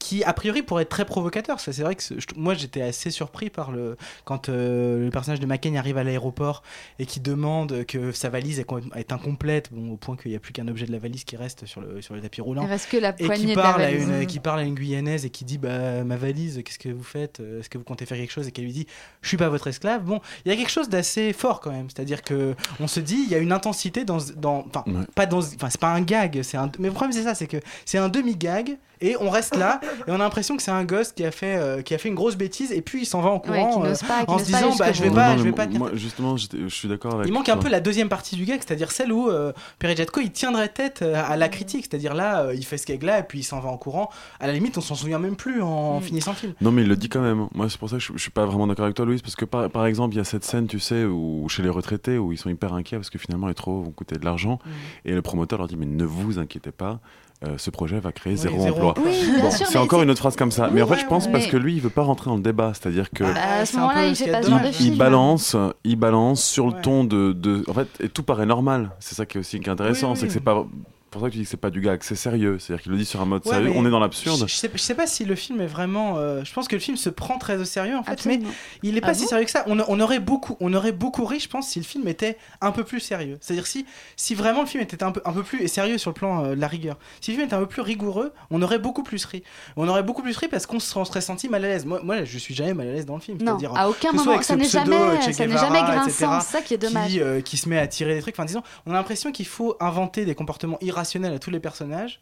qui a priori pourrait être très provocateur. Ça, C'est vrai que je- moi j'étais assez surpris par le quand euh, le personnage de McCain arrive à l'aéroport et qui demande que sa valise est, com- est incomplète, bon, au point qu'il n'y a plus qu'un objet de la valise qui reste sur le, sur le tapis roulant. Il reste que la et poignée qui de la parle, à une, qui parle à une Guyanaise et qui dit bah, Ma valise, qu'est-ce que vous faites? Est-ce que vous comptez faire quelque chose? Et qu'elle lui dit Je suis pas votre esclave. Bon, il y a quelque chose d'assez fort quand même. C'est-à-dire que on se dit il y a une intensité dans. dans enfin, pas dans. Enfin, c'est pas un gag. c'est Un, mais le problème, c'est ça c'est que c'est un demi-gag et on reste là et on a l'impression que c'est un gosse qui a fait euh, qui a fait une grosse bêtise et puis il s'en va en courant pas- qui en se disant bah je vais pas Non, je mais vais pas tenir moi, justement, je suis d'accord avec il manque un peu la deuxième partie du gag, c'est-à-dire celle où euh, il tiendrait tête euh, à la critique, c'est-à-dire là euh, il fait ce gag-là et puis il s'en va en courant. À la limite, on s'en souvient même plus en Mm. finissant le film. Non, mais il le dit quand même. Moi, c'est pour ça que je, je suis pas vraiment d'accord avec toi, Louise, parce que par, par exemple, il y a cette scène, tu sais, où chez les retraités, où ils sont hyper inquiets parce que finalement les travaux vont coûter de l'argent, et le promoteur leur dit mais ne vous inquiétez pas. Euh, ce projet va créer zéro, zéro emploi. Oui, Bon, c'est encore une autre phrase comme ça. Oui, mais en fait, je pense parce que lui, il veut pas rentrer dans le débat. C'est-à-dire que Bah, à ce moment-là, il fait pas ce dedans. genre de il balance, il balance sur le Ouais. ton de, de- En fait, et tout paraît normal. C'est ça qui est aussi intéressant, Oui, oui, c'est que c'est pas. Pour ça que tu dis que c'est pas du gag, c'est sérieux. C'est-à-dire qu'il le dit sur un mode Ouais, sérieux. On est dans l'absurde. Je, je sais, je sais pas si le film est vraiment. euh, je pense que le film se prend très au sérieux en fait, Absolument. mais il est pas Ah si sérieux que ça. On, on aurait beaucoup, on aurait beaucoup ri, je pense, si le film était un peu plus sérieux. C'est-à-dire si, si vraiment le film était un peu, un peu plus sérieux sur le plan euh, de la rigueur. Si le film était un peu plus rigoureux, on aurait beaucoup plus ri. On aurait beaucoup plus ri parce qu'on se serait senti mal à l'aise. Moi, moi, je suis jamais mal à l'aise dans le film. Non, à aucun moment, ça n'est jamais, euh, ça n'est jamais grinçant, c'est ça qui est dommage. Qui, euh, qui se met à tirer des trucs. Enfin, disons, on a l'impression qu'il faut inventer des comportements irrationnels à tous les personnages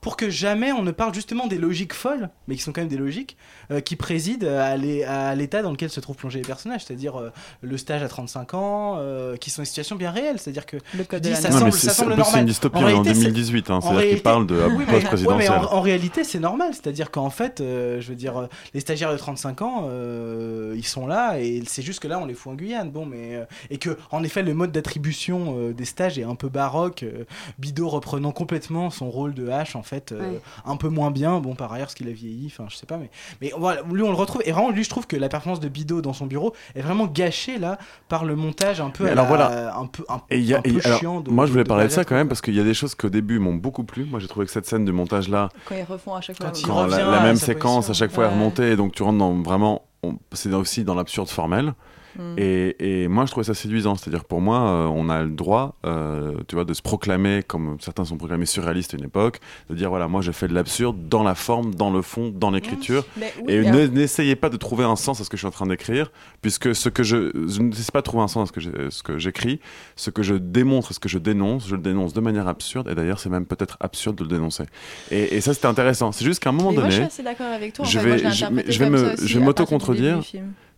pour que jamais on ne parle justement des logiques folles, mais qui sont quand même des logiques, euh, qui président à l'é- à l'état dans lequel se trouvent plongés les personnages, c'est-à-dire euh, le stage à 35 ans, euh, qui sont des situations bien réelles, c'est-à-dire que Le code dis, ça Non, semble, mais ça semble en plus, c'est normal. une dystopie, En on est en réalité, c'est- 2018, hein, en c'est-à-dire qu'il réalité- parle de Oui, mais- post-présidentielle. ouais, mais en, en réalité, c'est normal, c'est-à-dire qu'en fait, euh, je veux dire, les stagiaires de 35 ans, euh, ils sont là et c'est juste que là, on les fout en Guyane, bon, mais euh, et que en effet, le mode d'attribution euh, des stages est un peu baroque, euh, Bidot reprenant complètement son rôle de H, en fait, euh, Ouais. un peu moins bien, bon, par ailleurs, parce qu'il a vieilli, enfin, je sais pas, mais mais voilà, lui, on le retrouve et vraiment, lui, je trouve que la performance de Bidot dans son bureau est vraiment gâchée là par le montage un peu, alors la- voilà. un peu, un, Et y a- un peu et alors, chiant. De, moi, je voulais de parler de ça quand même parce qu'il y a des choses qu'au début m'ont beaucoup plu. Moi, j'ai trouvé que cette scène de montage là, Quand ils refont à chaque fois. Quand quand la, revient la à même séquence position. à chaque fois est Ouais. remontée, et donc tu rentres dans vraiment, on- c'est aussi dans l'absurde formel. Mm. Et, et moi, je trouvais ça séduisant. C'est-à-dire, pour moi, euh, on a le droit, euh, tu vois, de se proclamer, comme certains sont proclamés surréalistes à une époque, de dire voilà, moi, j'ai fait de l'absurde dans la forme, dans le fond, dans l'écriture. Oui, Et n'essayez pas de trouver un sens à ce que je suis en train d'écrire, puisque ce que je, je ne sais pas trouver un sens à ce que j'ai- ce que j'écris, ce que je démontre, ce que je dénonce, je le dénonce de manière absurde, et d'ailleurs c'est même peut-être absurde de le dénoncer. Et, et ça c'était intéressant. C'est juste qu'à un moment Mais moi, je suis donné, assez d'accord avec toi. En je fait, vais- je- je vais je m'auto-contredire.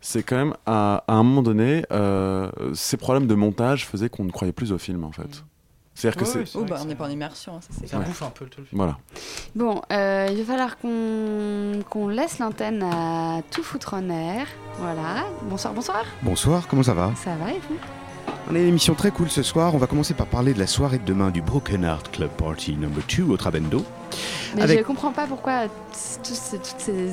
C'est quand même à, à un moment donné, euh, ces problèmes de montage faisaient qu'on ne croyait plus au film en fait. C'est-à-dire que c'est Oh, bah, que on n'est pas en immersion, hein, ça c'est Ça Ouais. bouffe un peu le film. voilà. Bon, euh, il va falloir qu'on qu'on laisse l'antenne à tout foutre en air. Voilà. Bonsoir, bonsoir. Bonsoir, comment ça va? Ça va et vous? On a une émission très cool ce soir. On va commencer par parler de la soirée de demain du Broken Heart Club Party number 2 au Trabendo. Mais Avec- je comprends pas pourquoi toutes, ces,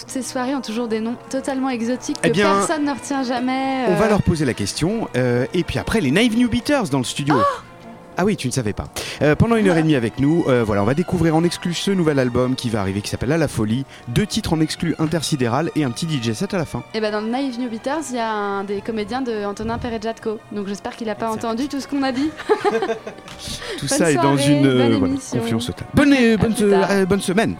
toutes ces soirées ont toujours des noms totalement exotiques que Eh bien, personne ne retient jamais. On va euh. leur poser la question. euh, et puis après, les Naive New Beaters dans le studio. ah oui, tu ne savais pas. Euh, pendant une heure et demie avec nous, euh, voilà, on va découvrir en exclu ce nouvel album qui va arriver, qui s'appelle À la folie. Deux titres en exclu intersidéral et un petit DJ set à la fin. Et ben dans le Naive New Beaters, il y a un des comédiens de Antonin Perejatko. Donc j'espère qu'il a pas entendu tout ce qu'on a dit. Tout Bonne ça est dans une euh, voilà, confiance totale. Bonne, bonne semaine.